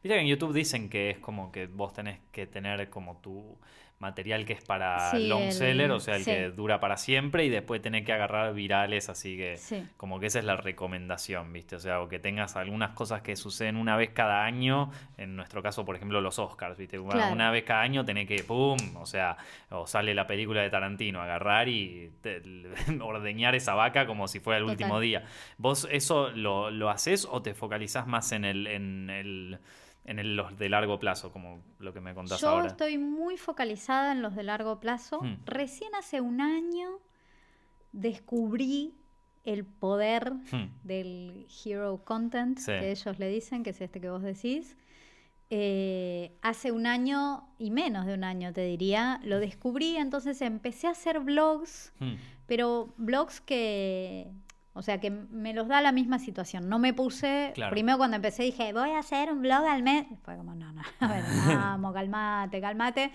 Viste que en YouTube dicen que es como que vos tenés que tener como tu material que es para Sí, long el- seller, o sea, el sí. que dura para siempre y después tenés que agarrar virales, así que Sí. como que esa es la recomendación, ¿viste? O sea, o que tengas algunas cosas que suceden una vez cada año, en nuestro caso, por ejemplo, los Oscars, ¿viste? Una, Claro. una vez cada año tenés que, ¡pum! O sea, o sale la película de Tarantino, agarrar y te- ordeñar esa vaca como si fuera el último día. ¿Vos eso lo, lo haces o te focalizás más en el, en el, en el- los de largo plazo, como lo que me contás Yo ahora? estoy muy focalizada en los de largo plazo. Mm. Recién hace un año descubrí el poder Hmm, del hero content, Sí. que ellos le dicen, que es este que vos decís. Eh, hace un año y menos de un año, te diría, lo descubrí, entonces empecé a hacer vlogs, hmm. pero vlogs que, o sea, que me los da la misma situación. No me puse, Claro. primero cuando empecé dije, voy a hacer un vlog al mes. Fue como, no, no, a ver, vamos, calmate, calmate.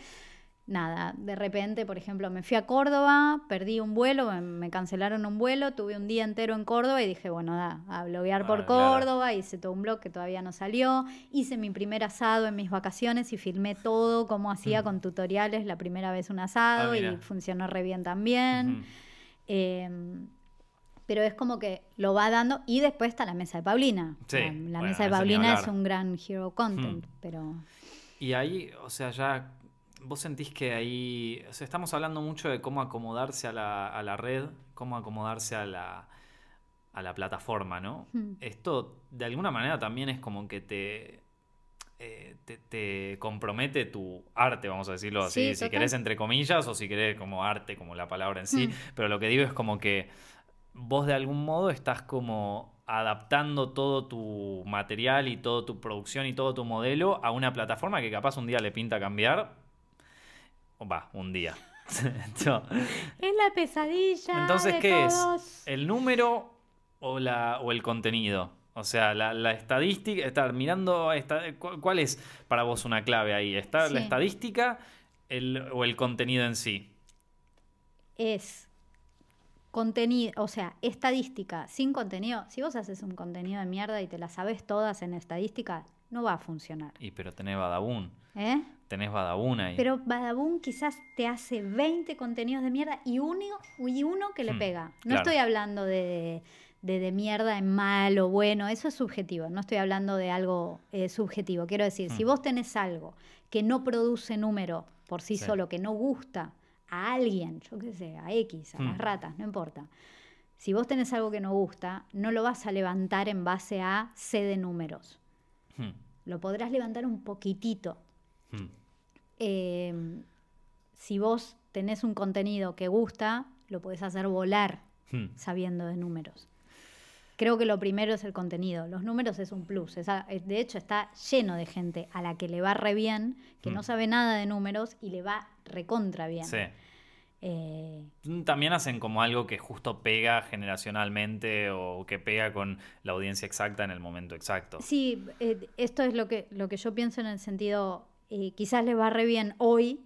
Nada, de repente, por ejemplo, me fui a Córdoba, perdí un vuelo, me, cancelaron un vuelo, tuve un día entero en Córdoba y dije, bueno, da, a bloguear por Ah, claro. Córdoba, hice todo un blog que todavía no salió, hice mi primer asado en mis vacaciones y filmé todo, cómo hacía Mm. con tutoriales la primera vez un asado Ah, y mira. funcionó re bien también. Eh, pero es como que lo va dando. Y después está la mesa de Paulina. Sí, La, la bueno, mesa de Paulina es un gran hero content. Hmm. Pero Y ahí, o sea, ya vos sentís que ahí, o sea, estamos hablando mucho de cómo acomodarse a la, a la red, cómo acomodarse a la, a la plataforma, ¿no? Hmm. Esto de alguna manera también es como que te, eh, te, te compromete tu arte, vamos a decirlo así, Sí, si total. querés entre comillas o si querés como arte, como la palabra en sí, Hmm. pero lo que digo es como que vos de algún modo estás como adaptando todo tu material y toda tu producción y todo tu modelo a una plataforma que capaz un día le pinta cambiar. O va, un día. Es la pesadilla. Entonces, de ¿qué todos. es? ¿El número o, la, o el contenido? O sea, la, la estadística, estar mirando, esta- cu- ¿cuál es para vos una clave ahí? ¿Está la estadística el- o el contenido en sí? Es contenido, o sea, estadística sin contenido. Si vos haces un contenido de mierda y te la sabes todas en estadística, no va a funcionar. Y pero tenés Badabun, ¿Eh? tenés Badabun ahí. Pero Badabun quizás te hace 20 contenidos de mierda y uno, y uno que le Hmm, pega. No claro. estoy hablando de, de, de mierda en malo, bueno, eso es subjetivo. No estoy hablando de algo eh, subjetivo. Quiero decir, si Hmm. vos tenés algo que no produce número por sí, Sí. solo, que no gusta a alguien, yo qué sé, a X, a las ratas, no importa. Si vos tenés algo que no gusta, no lo vas a levantar en base a C de números. Hmm, Lo podrás levantar un poquitito, hmm. eh, si vos tenés un contenido que gusta, lo podés hacer volar Hmm. sabiendo de números. Creo que lo primero es el contenido. Los números es un plus. De hecho, está lleno de gente a la que le va re bien, que no sabe nada de números y le va recontra bien. Sí. Eh, También hacen como algo que justo pega generacionalmente o que pega con la audiencia exacta en el momento exacto. sí, eh, esto es lo que, lo que yo pienso en el sentido, eh, quizás le va re bien hoy,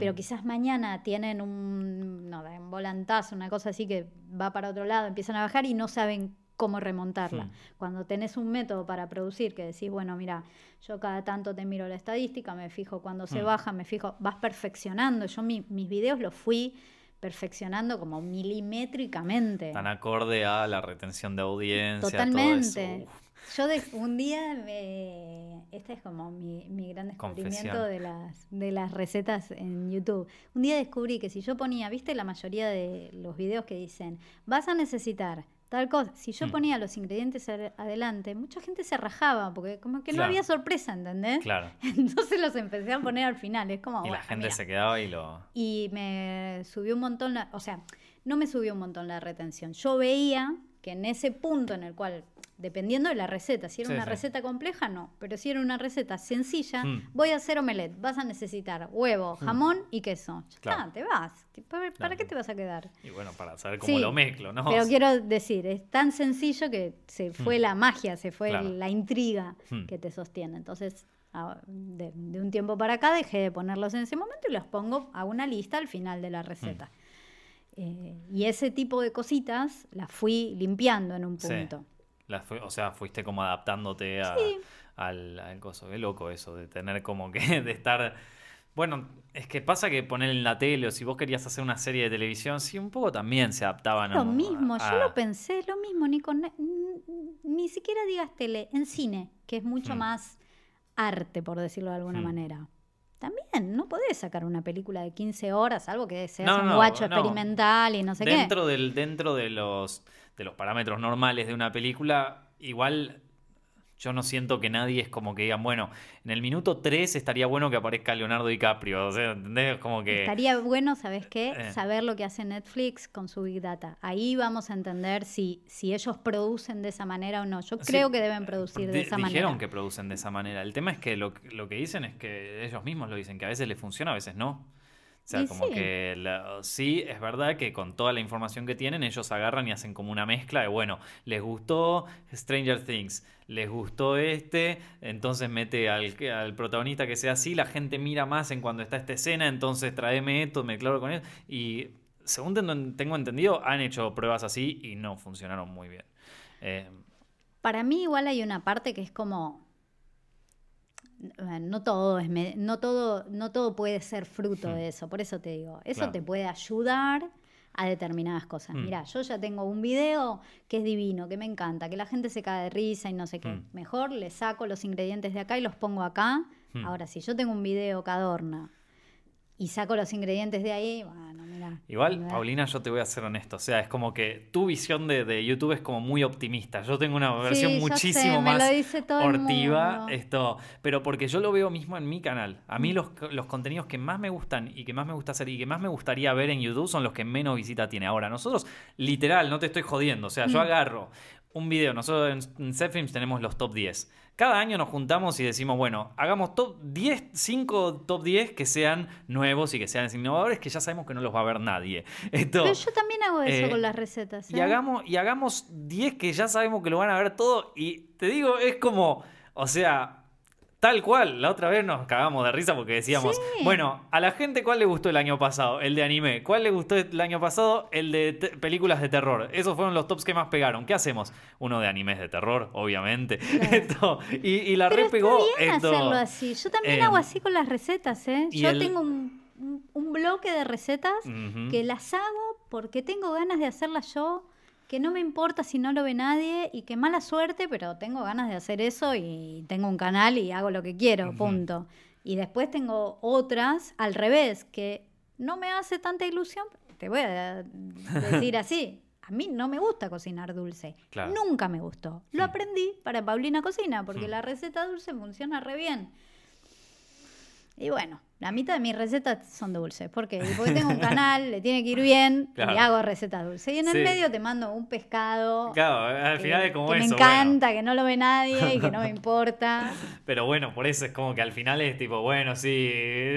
pero quizás mañana tienen un, no, un volantazo, una cosa así que va para otro lado, empiezan a bajar y no saben cómo remontarla. Hmm. Cuando tenés un método para producir, que decís, bueno, mira, yo cada tanto te miro la estadística, me fijo cuando se hmm. baja, me fijo, vas perfeccionando. Yo mis videos los fui perfeccionando como milimétricamente. Tan acorde a la retención de audiencia. Totalmente. Yo de, un día, me, este es como mi, mi gran descubrimiento de las, de las recetas en YouTube. Un día descubrí que si yo ponía, viste la mayoría de los videos que dicen, vas a necesitar tal cosa. Si yo mm. ponía los ingredientes adelante, mucha gente se rajaba, porque como que no había sorpresa, ¿entendés? Claro. Entonces los empecé a poner al final. Es como. Y la gente se quedaba y lo. Y me subió un montón, la, o sea, no me subió un montón la retención. Yo veía que en ese punto en el cual dependiendo de la receta. Si era una receta compleja, no. Pero si era una receta sencilla, hmm. voy a hacer omelette. Vas a necesitar huevo, hmm. jamón y queso. Ya te vas. ¿Para, qué te vas a quedar? Y bueno, para saber cómo lo mezclo, ¿no? Pero quiero decir, es tan sencillo que se hmm. fue la magia, se fue la intriga que te sostiene. Entonces, de, un tiempo para acá dejé de ponerlos en ese momento y los pongo a una lista al final de la receta. Eh, y ese tipo de cositas las fui limpiando en un punto o sea, fuiste como adaptándote a, al, al coso. Qué loco eso, de tener como que, de estar... Bueno, es que pasa que poner en la tele o si vos querías hacer una serie de televisión, sí, un poco también se adaptaban Lo mismo, yo lo pensé, lo mismo, ni con... Ni siquiera digas tele, en cine, que es mucho hmm. más arte, por decirlo de alguna hmm. manera. También, no podés sacar una película de 15 horas, algo que sea un guacho experimental y no sé dentro qué. Del, dentro de los de los parámetros normales de una película, igual yo no siento que nadie es como que digan, bueno, en el minuto 3 estaría bueno que aparezca Leonardo DiCaprio. O sea, ¿entendés? Como que. Estaría bueno, ¿sabes qué? Eh. Saber lo que hace Netflix con su Big Data. Ahí vamos a entender si, si ellos producen de esa manera o no. Yo creo que deben producir de, esa manera. Dijeron que producen de esa manera. El tema es que lo, lo que dicen es que ellos mismos lo dicen, que a veces les funciona, a veces no. O sea, como que sí, es verdad que con toda la información que tienen, ellos agarran y hacen como una mezcla de, bueno, les gustó Stranger Things, les gustó este, entonces mete al, al protagonista que sea así, la gente mira más en cuando está esta escena, entonces tráeme esto, me claro con él. Y según tengo entendido, han hecho pruebas así y no funcionaron muy bien. Eh, Para mí igual hay una parte que es como no todo es no todo no todo puede ser fruto de eso por eso te digo eso te puede ayudar a determinadas cosas mm. mira yo ya tengo un video que es divino que me encanta que la gente se cae de risa y no sé qué mm. mejor le saco los ingredientes de acá y los pongo acá mm. ahora si yo tengo un video que adorna y saco los ingredientes de ahí, bueno, mira. Igual, Paulina, yo te voy a ser honesto. O sea, es como que tu visión de, YouTube es como muy optimista. Yo tengo una versión muchísimo más hortiva. Esto, pero porque yo lo veo mismo en mi canal. A mí mm. los, los, contenidos que más me gustan y que más me gusta hacer y que más me gustaría ver en YouTube son los que menos visita tiene. Ahora, nosotros, literal, no te estoy jodiendo. O sea, yo mm. agarro un video. Nosotros en, en tenemos los top 10 cada año nos juntamos y decimos, bueno, hagamos top 10, 5 top 10 que sean nuevos y que sean innovadores, que ya sabemos que no los va a ver nadie. Pero yo también hago eso eh, con las recetas. Y, ¿eh? hagamos, y hagamos 10 que ya sabemos que lo van a ver todo. Y te digo, es como, o sea, Tal cual, la otra vez nos cagamos de risa porque decíamos, bueno, a la gente cuál le gustó el año pasado, el de anime, cuál le gustó el año pasado, el de películas de terror. Esos fueron los tops que más pegaron. ¿Qué hacemos? Uno de animes de terror, obviamente. Esto, y, la Pero repegó. hacerlo así. Yo también hago así con las recetas, ¿eh? Yo tengo un, un, bloque de recetas que las hago porque tengo ganas de hacerlas yo que no me importa si no lo ve nadie y que mala suerte, pero tengo ganas de hacer eso y tengo un canal y hago lo que quiero, punto. Y después tengo otras al revés, que no me hace tanta ilusión, te voy a decir así. A mí no me gusta cocinar dulce. Nunca me gustó. Lo mm. aprendí para Paulina Cocina, porque mm. la receta dulce funciona re bien. Y bueno, la mitad de mis recetas son dulces. ¿Por qué? Porque tengo un canal, le tiene que ir bien y hago recetas dulces. Y en el medio te mando un pescado. Claro, al final es como que eso. Me encanta, que no lo ve nadie y que no me importa. Pero bueno, por eso es como que al final es tipo, bueno, sí,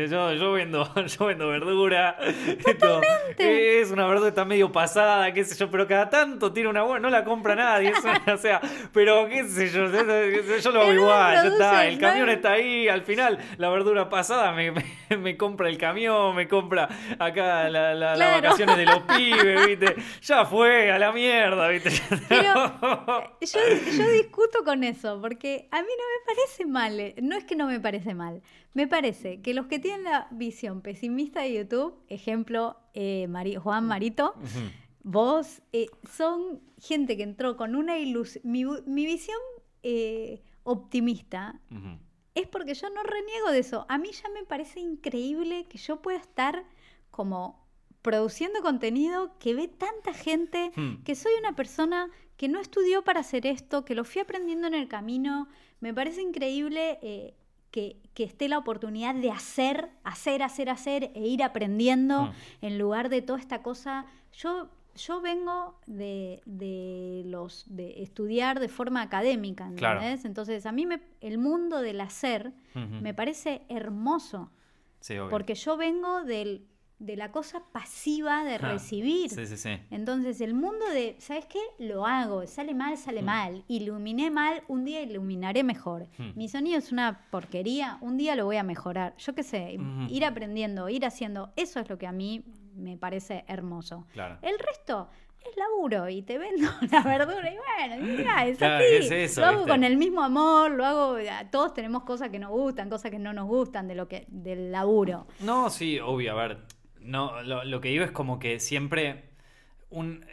yo, yo vendo, yo vendo verdura. Totalmente. es una verdura que está medio pasada, qué sé yo, pero cada tanto tiene una buena, no la compra nadie. o sea, pero qué sé yo, yo lo hago igual, ya está. El camión está ahí, al final la verdura pasada me me, compra el camión, me compra acá las vacaciones de los pibes, ¿viste? Ya fue, a la mierda, ¿viste? yo, yo discuto con eso, porque a mí no me parece mal, eh, no es que no me parece mal, me parece que los que tienen la visión pesimista de YouTube, ejemplo, eh, Juan Marito, vos, eh, son gente que entró con una ilusión, mi, visión optimista es porque yo no reniego de eso. A mí ya me parece increíble que yo pueda estar como produciendo contenido que ve tanta gente, hmm. que soy una persona que no estudió para hacer esto, que lo fui aprendiendo en el camino. Me parece increíble eh, que, esté la oportunidad de hacer, hacer, hacer, hacer e ir aprendiendo hmm. en lugar de toda esta cosa. Yo yo vengo de, de, los de estudiar de forma académica, ¿entendés? Entonces, a mí me, el mundo del hacer me parece hermoso. porque yo vengo del, de la cosa pasiva de recibir. Sí, sí, sí. Entonces, el mundo de, ¿sabes qué? Lo hago, sale mal, sale mm. mal. Iluminé mal, un día iluminaré mejor. Mm. Mi sonido es una porquería, un día lo voy a mejorar. Yo qué sé, ir aprendiendo, ir haciendo, eso es lo que a mí me parece hermoso. El resto es laburo y te vendo la verdura y bueno, mira, es así. lo hago con el mismo amor, lo hago, todos tenemos cosas que nos gustan, cosas que no nos gustan de lo que del laburo. No, sí, obvio, a ver, no lo, que digo es como que siempre un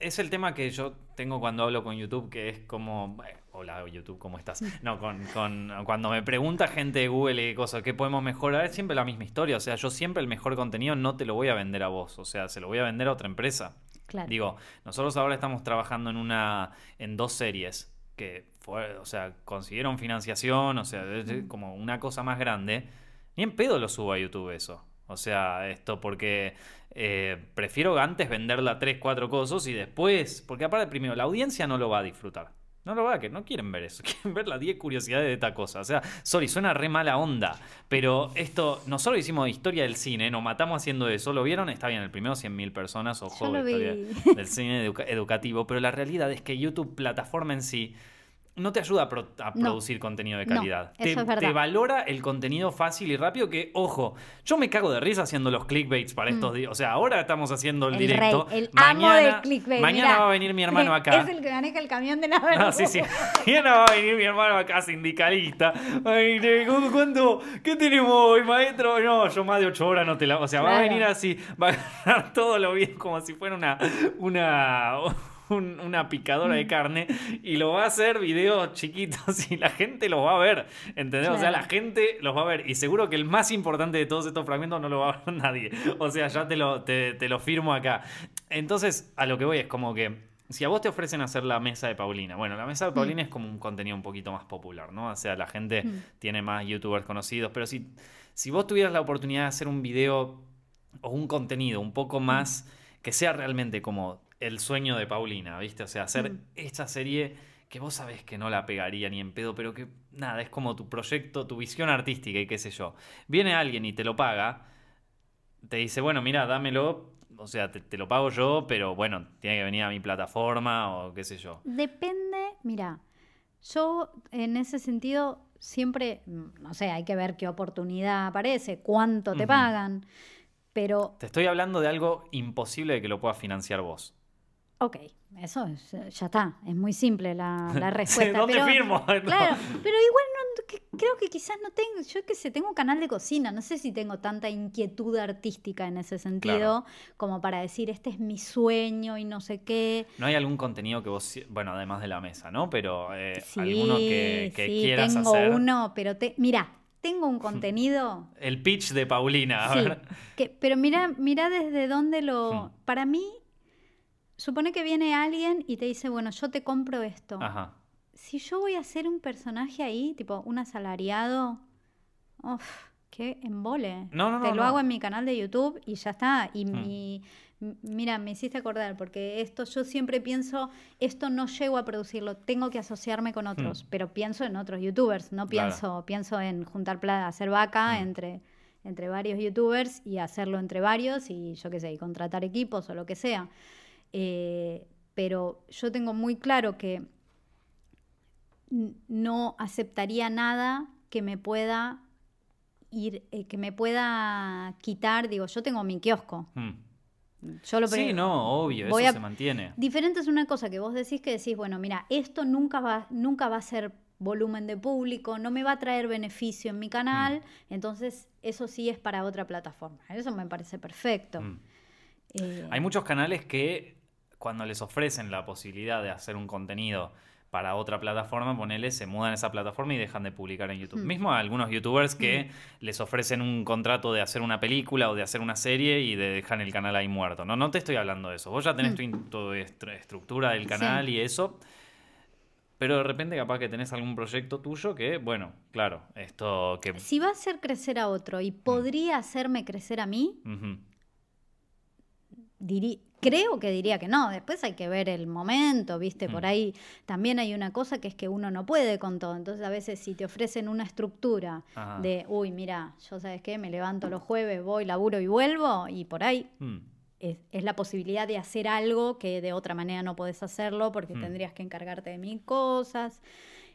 es el tema que yo tengo cuando hablo con YouTube que es como hola YouTube, ¿cómo estás? No, con, con, cuando me pregunta gente de Google y cosas, ¿qué podemos mejorar? Es siempre la misma historia. O sea, yo siempre el mejor contenido no te lo voy a vender a vos. O sea, se lo voy a vender a otra empresa. Claro. Digo, nosotros ahora estamos trabajando en una, en dos series que fue, o sea, consiguieron financiación, o sea, como una cosa más grande. Ni en pedo lo subo a YouTube eso. O sea, esto porque eh, prefiero antes venderla tres, cuatro cosas y después, porque aparte primero, la audiencia no lo va a disfrutar. No lo va, que no quieren ver eso, quieren ver las 10 curiosidades de esta cosa. O sea, sorry, suena re mala onda, pero esto, nosotros hicimos historia del cine, nos matamos haciendo eso, ¿lo vieron? Está bien, el primero 100.000 personas, ojo, historia del cine educativo, pero la realidad es que YouTube, plataforma en sí, no te ayuda a, producir contenido de calidad. te, te, valora el contenido fácil y rápido que, ojo, yo me cago de risa haciendo los clickbaits para estos mm. días. O sea, ahora estamos haciendo el, directo. el mañana, amo del clickbait. Mañana va a venir mi hermano acá. Es el que maneja el camión de la verdad. No, sí, sí. Mañana va a venir mi hermano acá, sindicalista. Ay, ¿cuánto? ¿Qué tenemos hoy, maestro? No, yo más de ocho horas no te la... O sea, va a venir así, va a ganar todo lo bien como si fuera una... una una picadora de mm. carne y lo va a hacer videos chiquitos y la gente los va a ver. ¿Entendés? O sea, la gente los va a ver. Y seguro que el más importante de todos estos fragmentos no lo va a ver nadie. O sea, ya te lo, te, lo firmo acá. Entonces, a lo que voy es como que. Si a vos te ofrecen hacer la mesa de Paulina, bueno, la mesa de Paulina mm. es como un contenido un poquito más popular, ¿no? O sea, la gente mm. tiene más youtubers conocidos, pero si, si vos tuvieras la oportunidad de hacer un video o un contenido un poco más que sea realmente como el sueño de Paulina, ¿viste? O sea, hacer mm. esta serie que vos sabés que no la pegaría ni en pedo, pero que nada, es como tu proyecto, tu visión artística y qué sé yo. Viene alguien y te lo paga, te dice, bueno, mira, dámelo, o sea, te, lo pago yo, pero bueno, tiene que venir a mi plataforma o qué sé yo. Depende, mira, yo en ese sentido siempre, no sé, hay que ver qué oportunidad aparece, cuánto te pagan, pero... Te estoy hablando de algo imposible de que lo puedas financiar vos. Ok, eso es, ya está, es muy simple la, la respuesta. ¿Dónde firmo? Claro, pero igual no, creo que quizás no tengo, yo que sé, tengo un canal de cocina, no sé si tengo tanta inquietud artística en ese sentido como para decir, este es mi sueño y no sé qué. ¿No hay algún contenido que vos, bueno, además de la mesa, ¿no? Pero eh, alguno que, que sí, quieras tengo hacer. uno, pero te, mira, tengo un contenido. El pitch de Paulina. sí, Que, pero mira, mira desde dónde lo. Hmm. Para mí, supone que viene alguien y te dice, bueno, yo te compro esto. Ajá. Si yo voy a ser un personaje ahí, tipo un asalariado, uff, qué embole. No, no, te lo hago en mi canal de YouTube y ya está. Y mi, mira, me hiciste acordar, porque esto yo siempre pienso, esto no llego a producirlo, tengo que asociarme con otros, hmm. pero pienso en otros youtubers, no pienso, pienso en juntar plata, hacer vaca hmm. entre entre varios youtubers y hacerlo entre varios y yo qué sé, y contratar equipos o lo que sea. Eh, pero yo tengo muy claro que no aceptaría nada que me pueda ir, eh, que me pueda quitar, digo, yo tengo mi kiosco. Mm. Yo lo Sí, no, obvio, voy eso a- se mantiene. Diferente es una cosa que vos decís que decís, bueno, mira, esto nunca va, nunca va a ser volumen de público, no me va a traer beneficio en mi canal, entonces eso sí es para otra plataforma. Eso me parece perfecto. Mm. Eh, Hay muchos canales que cuando les ofrecen la posibilidad de hacer un contenido para otra plataforma, ponele, se mudan a esa plataforma y dejan de publicar en YouTube. Hmm. Mismo a algunos youtubers que les ofrecen un contrato de hacer una película o de hacer una serie y de dejar el canal ahí muerto. No, no te estoy hablando de eso. Vos ya tenés Hmm. tu, estructura del canal y eso. Pero de repente capaz que tenés algún proyecto tuyo que, bueno, claro, esto que... Si va a hacer crecer a otro y podría hacerme crecer a mí, Ujú. dirí- creo que diría que no. Después hay que ver el momento, ¿viste? Por Mm. ahí también hay una cosa que es que uno no puede con todo. Entonces, a veces, si te ofrecen una estructura Ajá. de, uy, mira, yo sabes qué, me levanto los jueves, voy, laburo y vuelvo, y por ahí Mm. es, es la posibilidad de hacer algo que de otra manera no podés hacerlo porque Mm. tendrías que encargarte de mil cosas.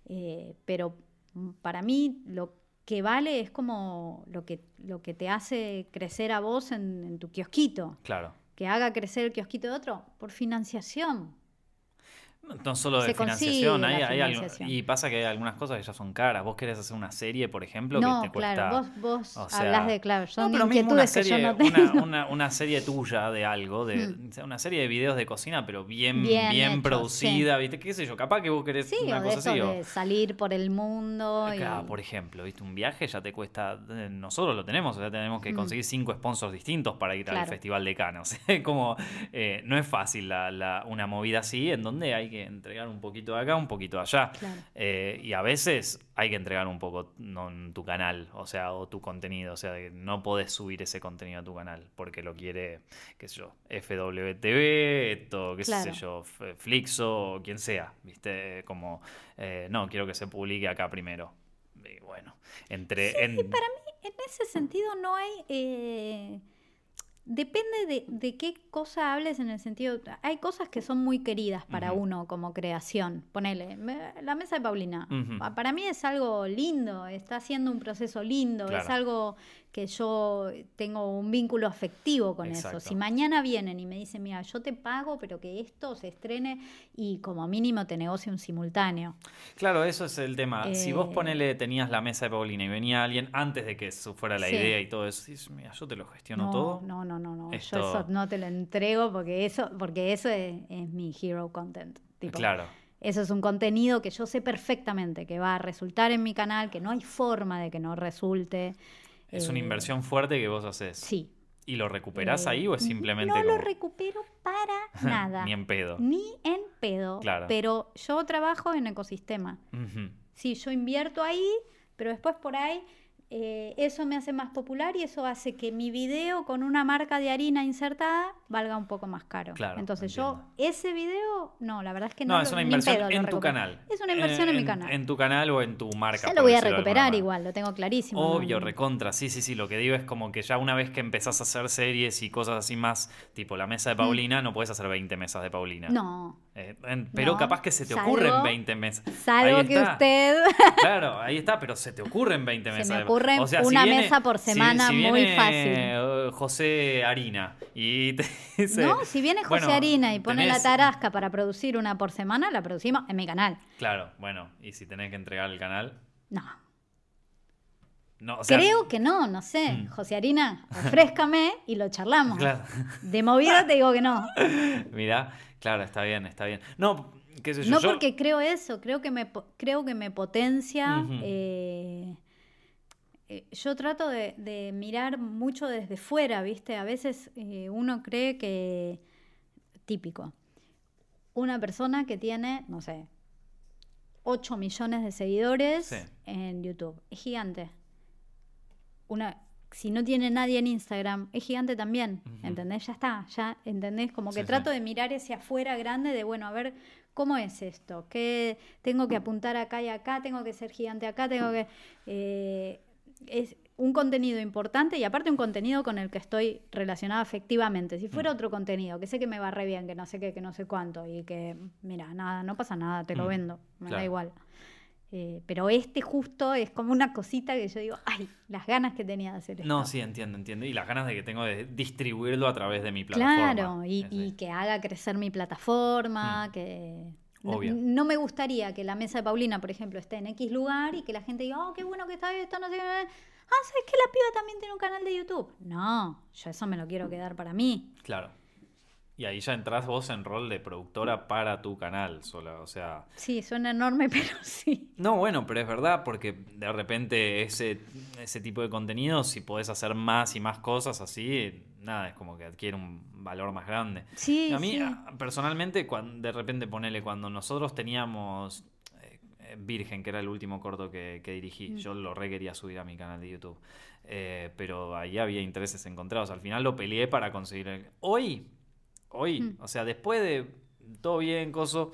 Eh, pero para mí lo que vale es como lo que, lo que te hace crecer a vos en, en tu kiosquito. Claro. Que haga crecer el kiosquito de otro por financiación. No solo de Se financiación, hay, algo- y pasa que hay algunas cosas que ya son caras. Vos querés hacer una serie, por ejemplo, no, que te cuesta... claro, vos, vos o sea, hablas de, claro, son no, pero mismo una serie, no una, una- una serie tuya de algo, de, Mm. o sea, una serie de videos de cocina, pero bien, Bien bien, hecho, producida, ¿viste? ¿Qué sé yo? Capaz que vos querés Sí, una o de cosa eso así. o- salir por el mundo. y- Claro, por ejemplo, ¿viste? Un viaje ya te cuesta. eh, Nosotros lo tenemos, o sea, tenemos que Mm. conseguir cinco sponsors distintos para ir al. Festival de Cannes. O sea, como eh, no es fácil la- la- una movida así, en donde hay que entregar un poquito de acá, un poquito de allá. Claro. Eh, y a veces hay que entregar un poco no, tu canal, o sea, o tu contenido. O sea, que no podés subir ese contenido a tu canal porque lo quiere, qué sé yo, FWTV, esto, qué Claro. sé yo, Flixo, quien sea, ¿viste? Como, eh, no, quiero que se publique acá primero. Y bueno, entre. en- para mí, en ese sentido, no hay. eh, depende de, de qué cosa hables en el sentido. Hay cosas que son muy queridas para uno como creación. Ponele, me- la mesa de Paulina. Para mí es algo lindo, está haciendo un proceso lindo, es algo que yo tengo un vínculo afectivo con Exacto. eso. Si mañana vienen y me dicen, mira, yo te pago, pero que esto se estrene y como mínimo te negocie un simultáneo. Claro, eso es el tema. Si vos Eh, ponele, tenías la mesa de Paulina y venía alguien antes de que eso fuera la Sí. idea y todo eso, dices, mira, yo te lo gestiono no, todo. No, no, no, no. Esto- Yo eso no te lo entrego porque eso, porque eso es, es mi hero content. Tipo, Claro. Eso es un contenido que yo sé perfectamente que va a resultar en mi canal, que no hay forma de que no resulte. Es una Eh, inversión fuerte que vos haces. Sí. ¿Y lo recuperás Eh, ahí o es simplemente No lo recupero para nada. Ni en pedo. Ni en pedo. Claro. Pero yo trabajo en ecosistema. Sí, yo invierto ahí, pero después por ahí eh, eso me hace más popular y eso hace que mi video con una marca de harina insertada valga un poco más caro. Claro, Entonces entiendo. yo, ese video, no, la verdad es que no. No, es lo- una inversión pedo en tu canal. Es una inversión en, mi En- canal. En tu canal o en tu marca. ya lo voy a recuperar igual, lo tengo clarísimo. ¿no? Obvio, recontra, sí, sí, sí. Lo que digo es como que ya una vez que empezás a hacer series y cosas así más, tipo la mesa de Paulina, no puedes hacer 20 mesas de Paulina. Mm. No, Eh, en- pero No, capaz que se te salvo- ocurren 20 mesas. salvo Ahí que está. usted Claro, ahí está, pero se te ocurren 20 Se mesas. me de- ocurre O sea, si una viene- mesa por semana si muy viene, fácil. eh, José Harina y te dice... No, si viene José bueno, Harina y pone la tarasca para producir una por semana, la producimos en mi canal. Claro, bueno, y si tenés que entregar el canal... No, No, o sea, creo que no, no sé. Mm. José Harina, ofrézcame y lo charlamos. Claro. De movida te digo que no. Mirá, claro, está bien, está bien. No, qué sé yo. No yo- porque creo eso, creo que me, creo que me potencia. Eh, eh, yo trato de, de mirar mucho desde fuera, ¿viste? A veces eh, uno cree que, típico, una persona que tiene, no sé, 8 millones de seguidores Sí. en YouTube, es gigante. Una, si no tiene nadie en Instagram, es gigante también. ¿entendés? Ya está, ya, ¿entendés? Como que Sí, sí. trato de mirar hacia afuera grande de, bueno, a ver, ¿cómo es esto? ¿Qué tengo que apuntar acá y acá? ¿Tengo que ser gigante acá? ¿Tengo que...? eh, es un contenido importante y aparte un contenido con el que estoy relacionada afectivamente. Si fuera Mm. otro contenido, que sé que me va re bien, que no sé qué, que no sé cuánto, y que, mira, nada, no pasa nada, te lo Mm, vendo, me da igual. Eh, pero este justo es como una cosita que yo digo, ay, las ganas que tenía de hacer esto. No, sí, entiendo, entiendo. Y las ganas de que tengo de distribuirlo a través de mi plataforma. Claro, y, y que haga crecer mi plataforma, Mm. que... No, no me gustaría que la mesa de Paulina, por ejemplo, esté en X lugar y que la gente diga, oh, qué bueno que está esto, no sé qué. Ah, ¿sabes que la piba también tiene un canal de YouTube? No, yo eso me lo quiero quedar para mí. Claro. Y ahí ya entras vos en rol de productora para tu canal sola, o sea... Sí, suena enorme, pero sí. No, bueno, pero es verdad, porque de repente ese, ese tipo de contenido, si podés hacer más y más cosas así, nada, es como que adquiere un valor más grande. Sí, a mí, sí. a- personalmente, cuando, de repente ponele, cuando nosotros teníamos eh, eh, Virgen, que era el último corto que, que dirigí, Mm. yo lo re quería subir a mi canal de YouTube, Eh, pero ahí había intereses encontrados. Al final lo peleé para conseguir el... Hoy, hoy, Mm. o sea, después de todo bien, coso...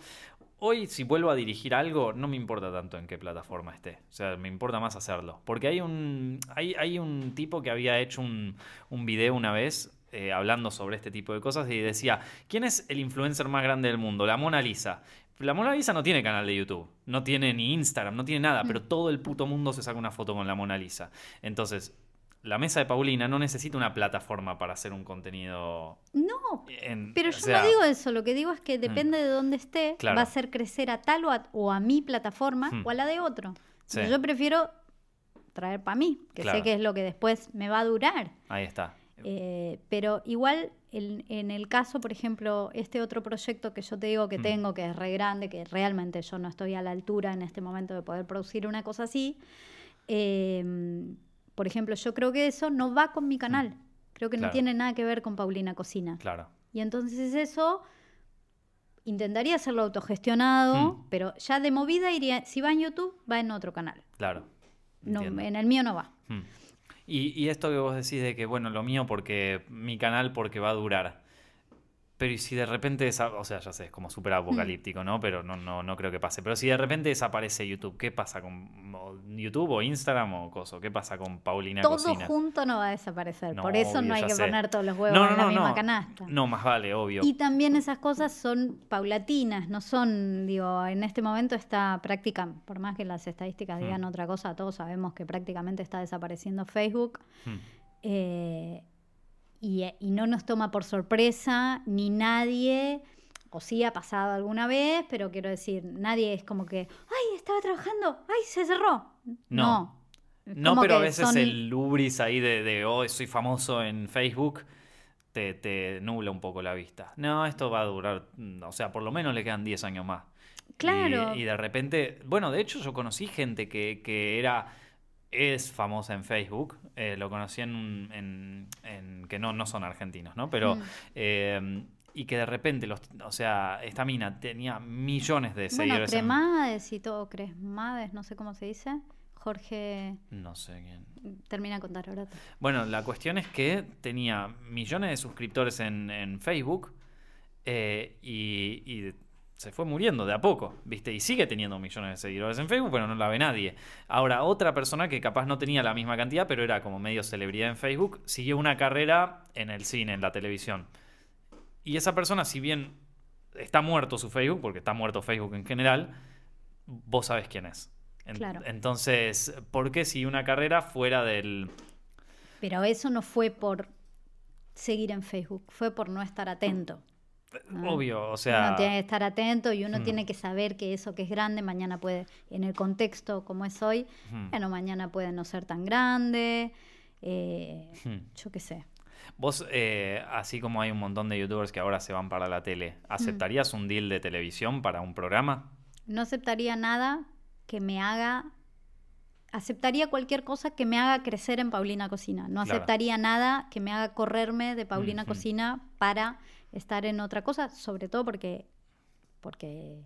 Hoy, si vuelvo a dirigir algo, no me importa tanto en qué plataforma esté. O sea, me importa más hacerlo. Porque hay un, hay, hay un tipo que había hecho un, un video una vez eh, hablando sobre este tipo de cosas y decía, ¿quién es el influencer más grande del mundo? La Mona Lisa. La Mona Lisa no tiene canal de YouTube, no tiene ni Instagram, no tiene nada, pero todo el puto mundo se saca una foto con la Mona Lisa. Entonces, la mesa de Paulina no necesita una plataforma para hacer un contenido... No, en- pero o yo sea, no digo eso. Lo que digo es que depende de dónde esté, Claro. va a hacer crecer a tal o a, o a mi plataforma Hmm. o a la de otro. Sí. Yo prefiero traer para mí, que Claro. sé que es lo que después me va a durar. Ahí está. Eh, pero igual, en, en el caso, por ejemplo, este otro proyecto que yo te digo que Mm. tengo, que es re grande, que realmente yo no estoy a la altura en este momento de poder producir una cosa así, eh, por ejemplo, yo creo que eso no va con mi canal. Creo que no Mm. Tiene nada que ver con Paulina Cocina. Claro. Y entonces eso intentaría hacerlo autogestionado, Hmm. pero ya de movida iría, si va en YouTube, va en otro canal. Claro. No, en el mío no va. Hmm. Y, y esto que vos decís de que, bueno, lo mío porque mi canal porque va a durar. Pero y si de repente, desa- o sea, ya sé, es como súper apocalíptico, ¿no? Pero no, no, no creo que pase. Pero si de repente desaparece YouTube, ¿qué pasa con o YouTube o Instagram o coso? ¿Qué pasa con Paulina Todo Cocina? junto no va a desaparecer. No, Por eso obvio, no hay que sé. poner todos los huevos No, en la misma canasta. No, más vale, obvio. Y también esas cosas son paulatinas, no son, digo, en este momento está prácticamente, por más que las estadísticas digan Hmm. otra cosa, todos sabemos que prácticamente está desapareciendo Facebook. Hmm. eh, y, y no nos toma por sorpresa ni nadie, o sí ha pasado alguna vez, pero quiero decir, nadie es como que, ay, estaba trabajando, ay, se cerró. No. No, pero a veces son- el lubris ahí de, de oh, soy famoso en Facebook te, te nubla un poco la vista. No, esto va a durar, mm, o sea, por lo menos le quedan 10 años más. Y- Claro. Y, de repente, bueno, de hecho yo conocí gente que, que era, es famosa en Facebook, eh, lo conocí en, un- en, en- que no, no son argentinos, ¿no? Pero, Mm. eh, y que de repente, los, o sea, esta mina tenía millones de Bueno, seguidores. en- Cremades y todo, Cremades, no sé cómo se dice. Jorge no sé quién. termina de contar ahora. Bueno, la cuestión es que tenía millones de suscriptores en, en Facebook eh, y, y se fue muriendo de a poco, ¿viste? Y sigue teniendo millones de seguidores en Facebook, pero no la ve nadie. Ahora, otra persona que capaz no tenía la misma cantidad, pero era como medio celebridad en Facebook, siguió una carrera en el cine, en la televisión. Y esa persona, si bien está muerto su Facebook, porque está muerto Facebook en general, vos sabés quién es. En- Claro. Entonces, ¿por qué si una carrera fuera del... Pero eso no fue por seguir en Facebook, fue por no estar atento. Ah. Obvio, o sea... uno tiene que estar atento y uno Hmm. tiene que saber que eso que es grande mañana puede, en el contexto como es hoy, Hmm. bueno, mañana puede no ser tan grande. eh, yo qué sé. Vos, eh, así como hay un montón de youtubers que ahora se van para la tele, Mm. ¿aceptarías un deal de televisión para un programa? No aceptaría nada que me haga. Aceptaría cualquier cosa que me haga crecer en Paulina Cocina. No Claro. aceptaría nada que me haga correrme de Paulina. Cocina para estar en otra cosa, sobre todo porque. porque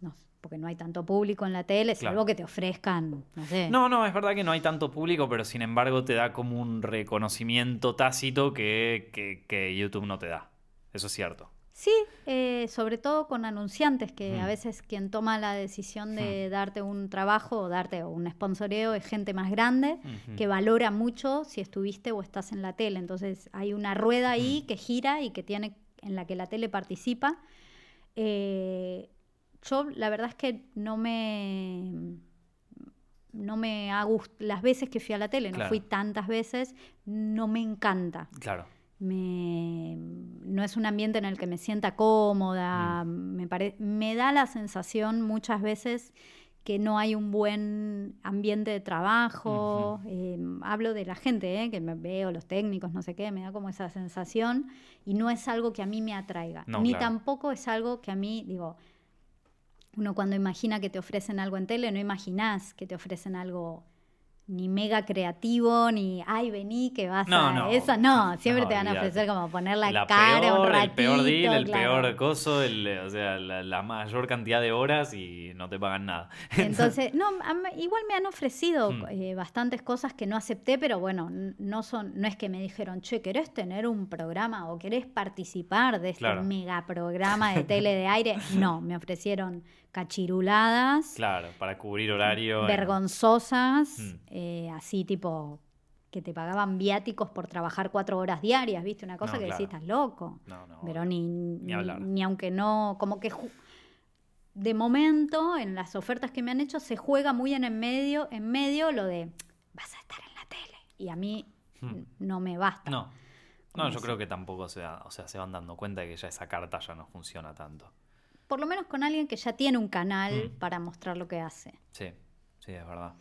no, porque no hay tanto público en la tele, Claro. salvo que te ofrezcan, no sé. No, no, es verdad que no hay tanto público, pero sin embargo te da como un reconocimiento tácito que, que- que YouTube no te da. Eso es cierto. Sí, eh, sobre todo con anunciantes, que a Mm. veces quien toma la decisión de darte un trabajo o darte un sponsoreo es gente más grande que valora mucho si estuviste o estás en la tele. Entonces hay una rueda ahí Mm. que gira y que tiene en la que la tele participa. Eh, yo la verdad es que no me no me ha gustado, las veces que fui a la tele, no fui tantas veces, no me encanta. Claro. Me, no es un ambiente en el que me sienta cómoda, mm. me, me da la sensación muchas veces que no hay un buen ambiente de trabajo. Eh, hablo de la gente, eh, que me veo, los técnicos, no sé qué, me da como esa sensación y no es algo que a mí me atraiga. Ni tampoco es algo que a mí, digo, uno cuando imagina que te ofrecen algo en tele, no imaginas que te ofrecen algo ni mega creativo, ni ay, vení que vas a. Eso no, siempre te van a ofrecer como poner la, cara un ratito, El peor deal, el peor coso, o sea, la, mayor cantidad de horas y no te pagan nada. Entonces, no, igual me han ofrecido hmm. eh, bastantes cosas que no acepté, pero bueno, no son, no es que me dijeron, che, ¿querés tener un programa o querés participar de este mega programa de tele de aire? No, me ofrecieron cachiruladas. Claro, para cubrir horario. Vergonzosas, hmm. eh, así tipo que te pagaban viáticos por trabajar cuatro horas diarias, ¿viste? Una cosa que decís, estás loco. No, no, Pero ni, ni, aunque no, como que de momento en las ofertas que me han hecho se juega muy en, en medio, en medio lo de vas a estar en la tele. Y a mí hmm. no me basta. No. No, yo creo que tampoco se, o sea, se van dando cuenta de que ya esa carta ya no funciona tanto por lo menos con alguien que ya tiene un canal mm. para mostrar lo que hace. Sí, sí, es verdad.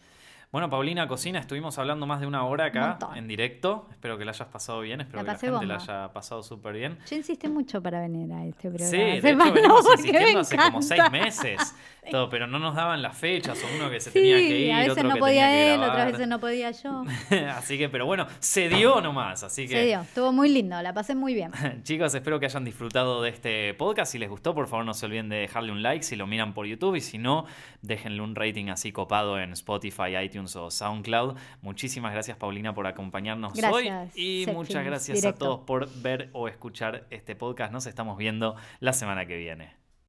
Bueno, Paulina Cocina, estuvimos hablando más de una hora acá en directo. Espero que la hayas pasado bien, espero que la gente la haya pasado súper bien. Yo insistí mucho para venir a este programa. Sí, de hecho venimos insistiendo hace como seis meses. Todo, pero no nos daban las fechas, o uno que se tenía que ir, a veces otro no que podía tenía él, otras veces no podía yo. así que, pero bueno, se dio nomás, así que... Se dio, estuvo muy lindo, la pasé muy bien. Chicos, espero que hayan disfrutado de este podcast. Si les gustó, por favor no se olviden de dejarle un like si lo miran por YouTube y si no, déjenle un rating así copado en Spotify, iTunes o SoundCloud Muchísimas gracias, Paulina, por acompañarnos hoy. Y muchas gracias a todos por ver o escuchar este podcast. Nos estamos viendo la semana que viene.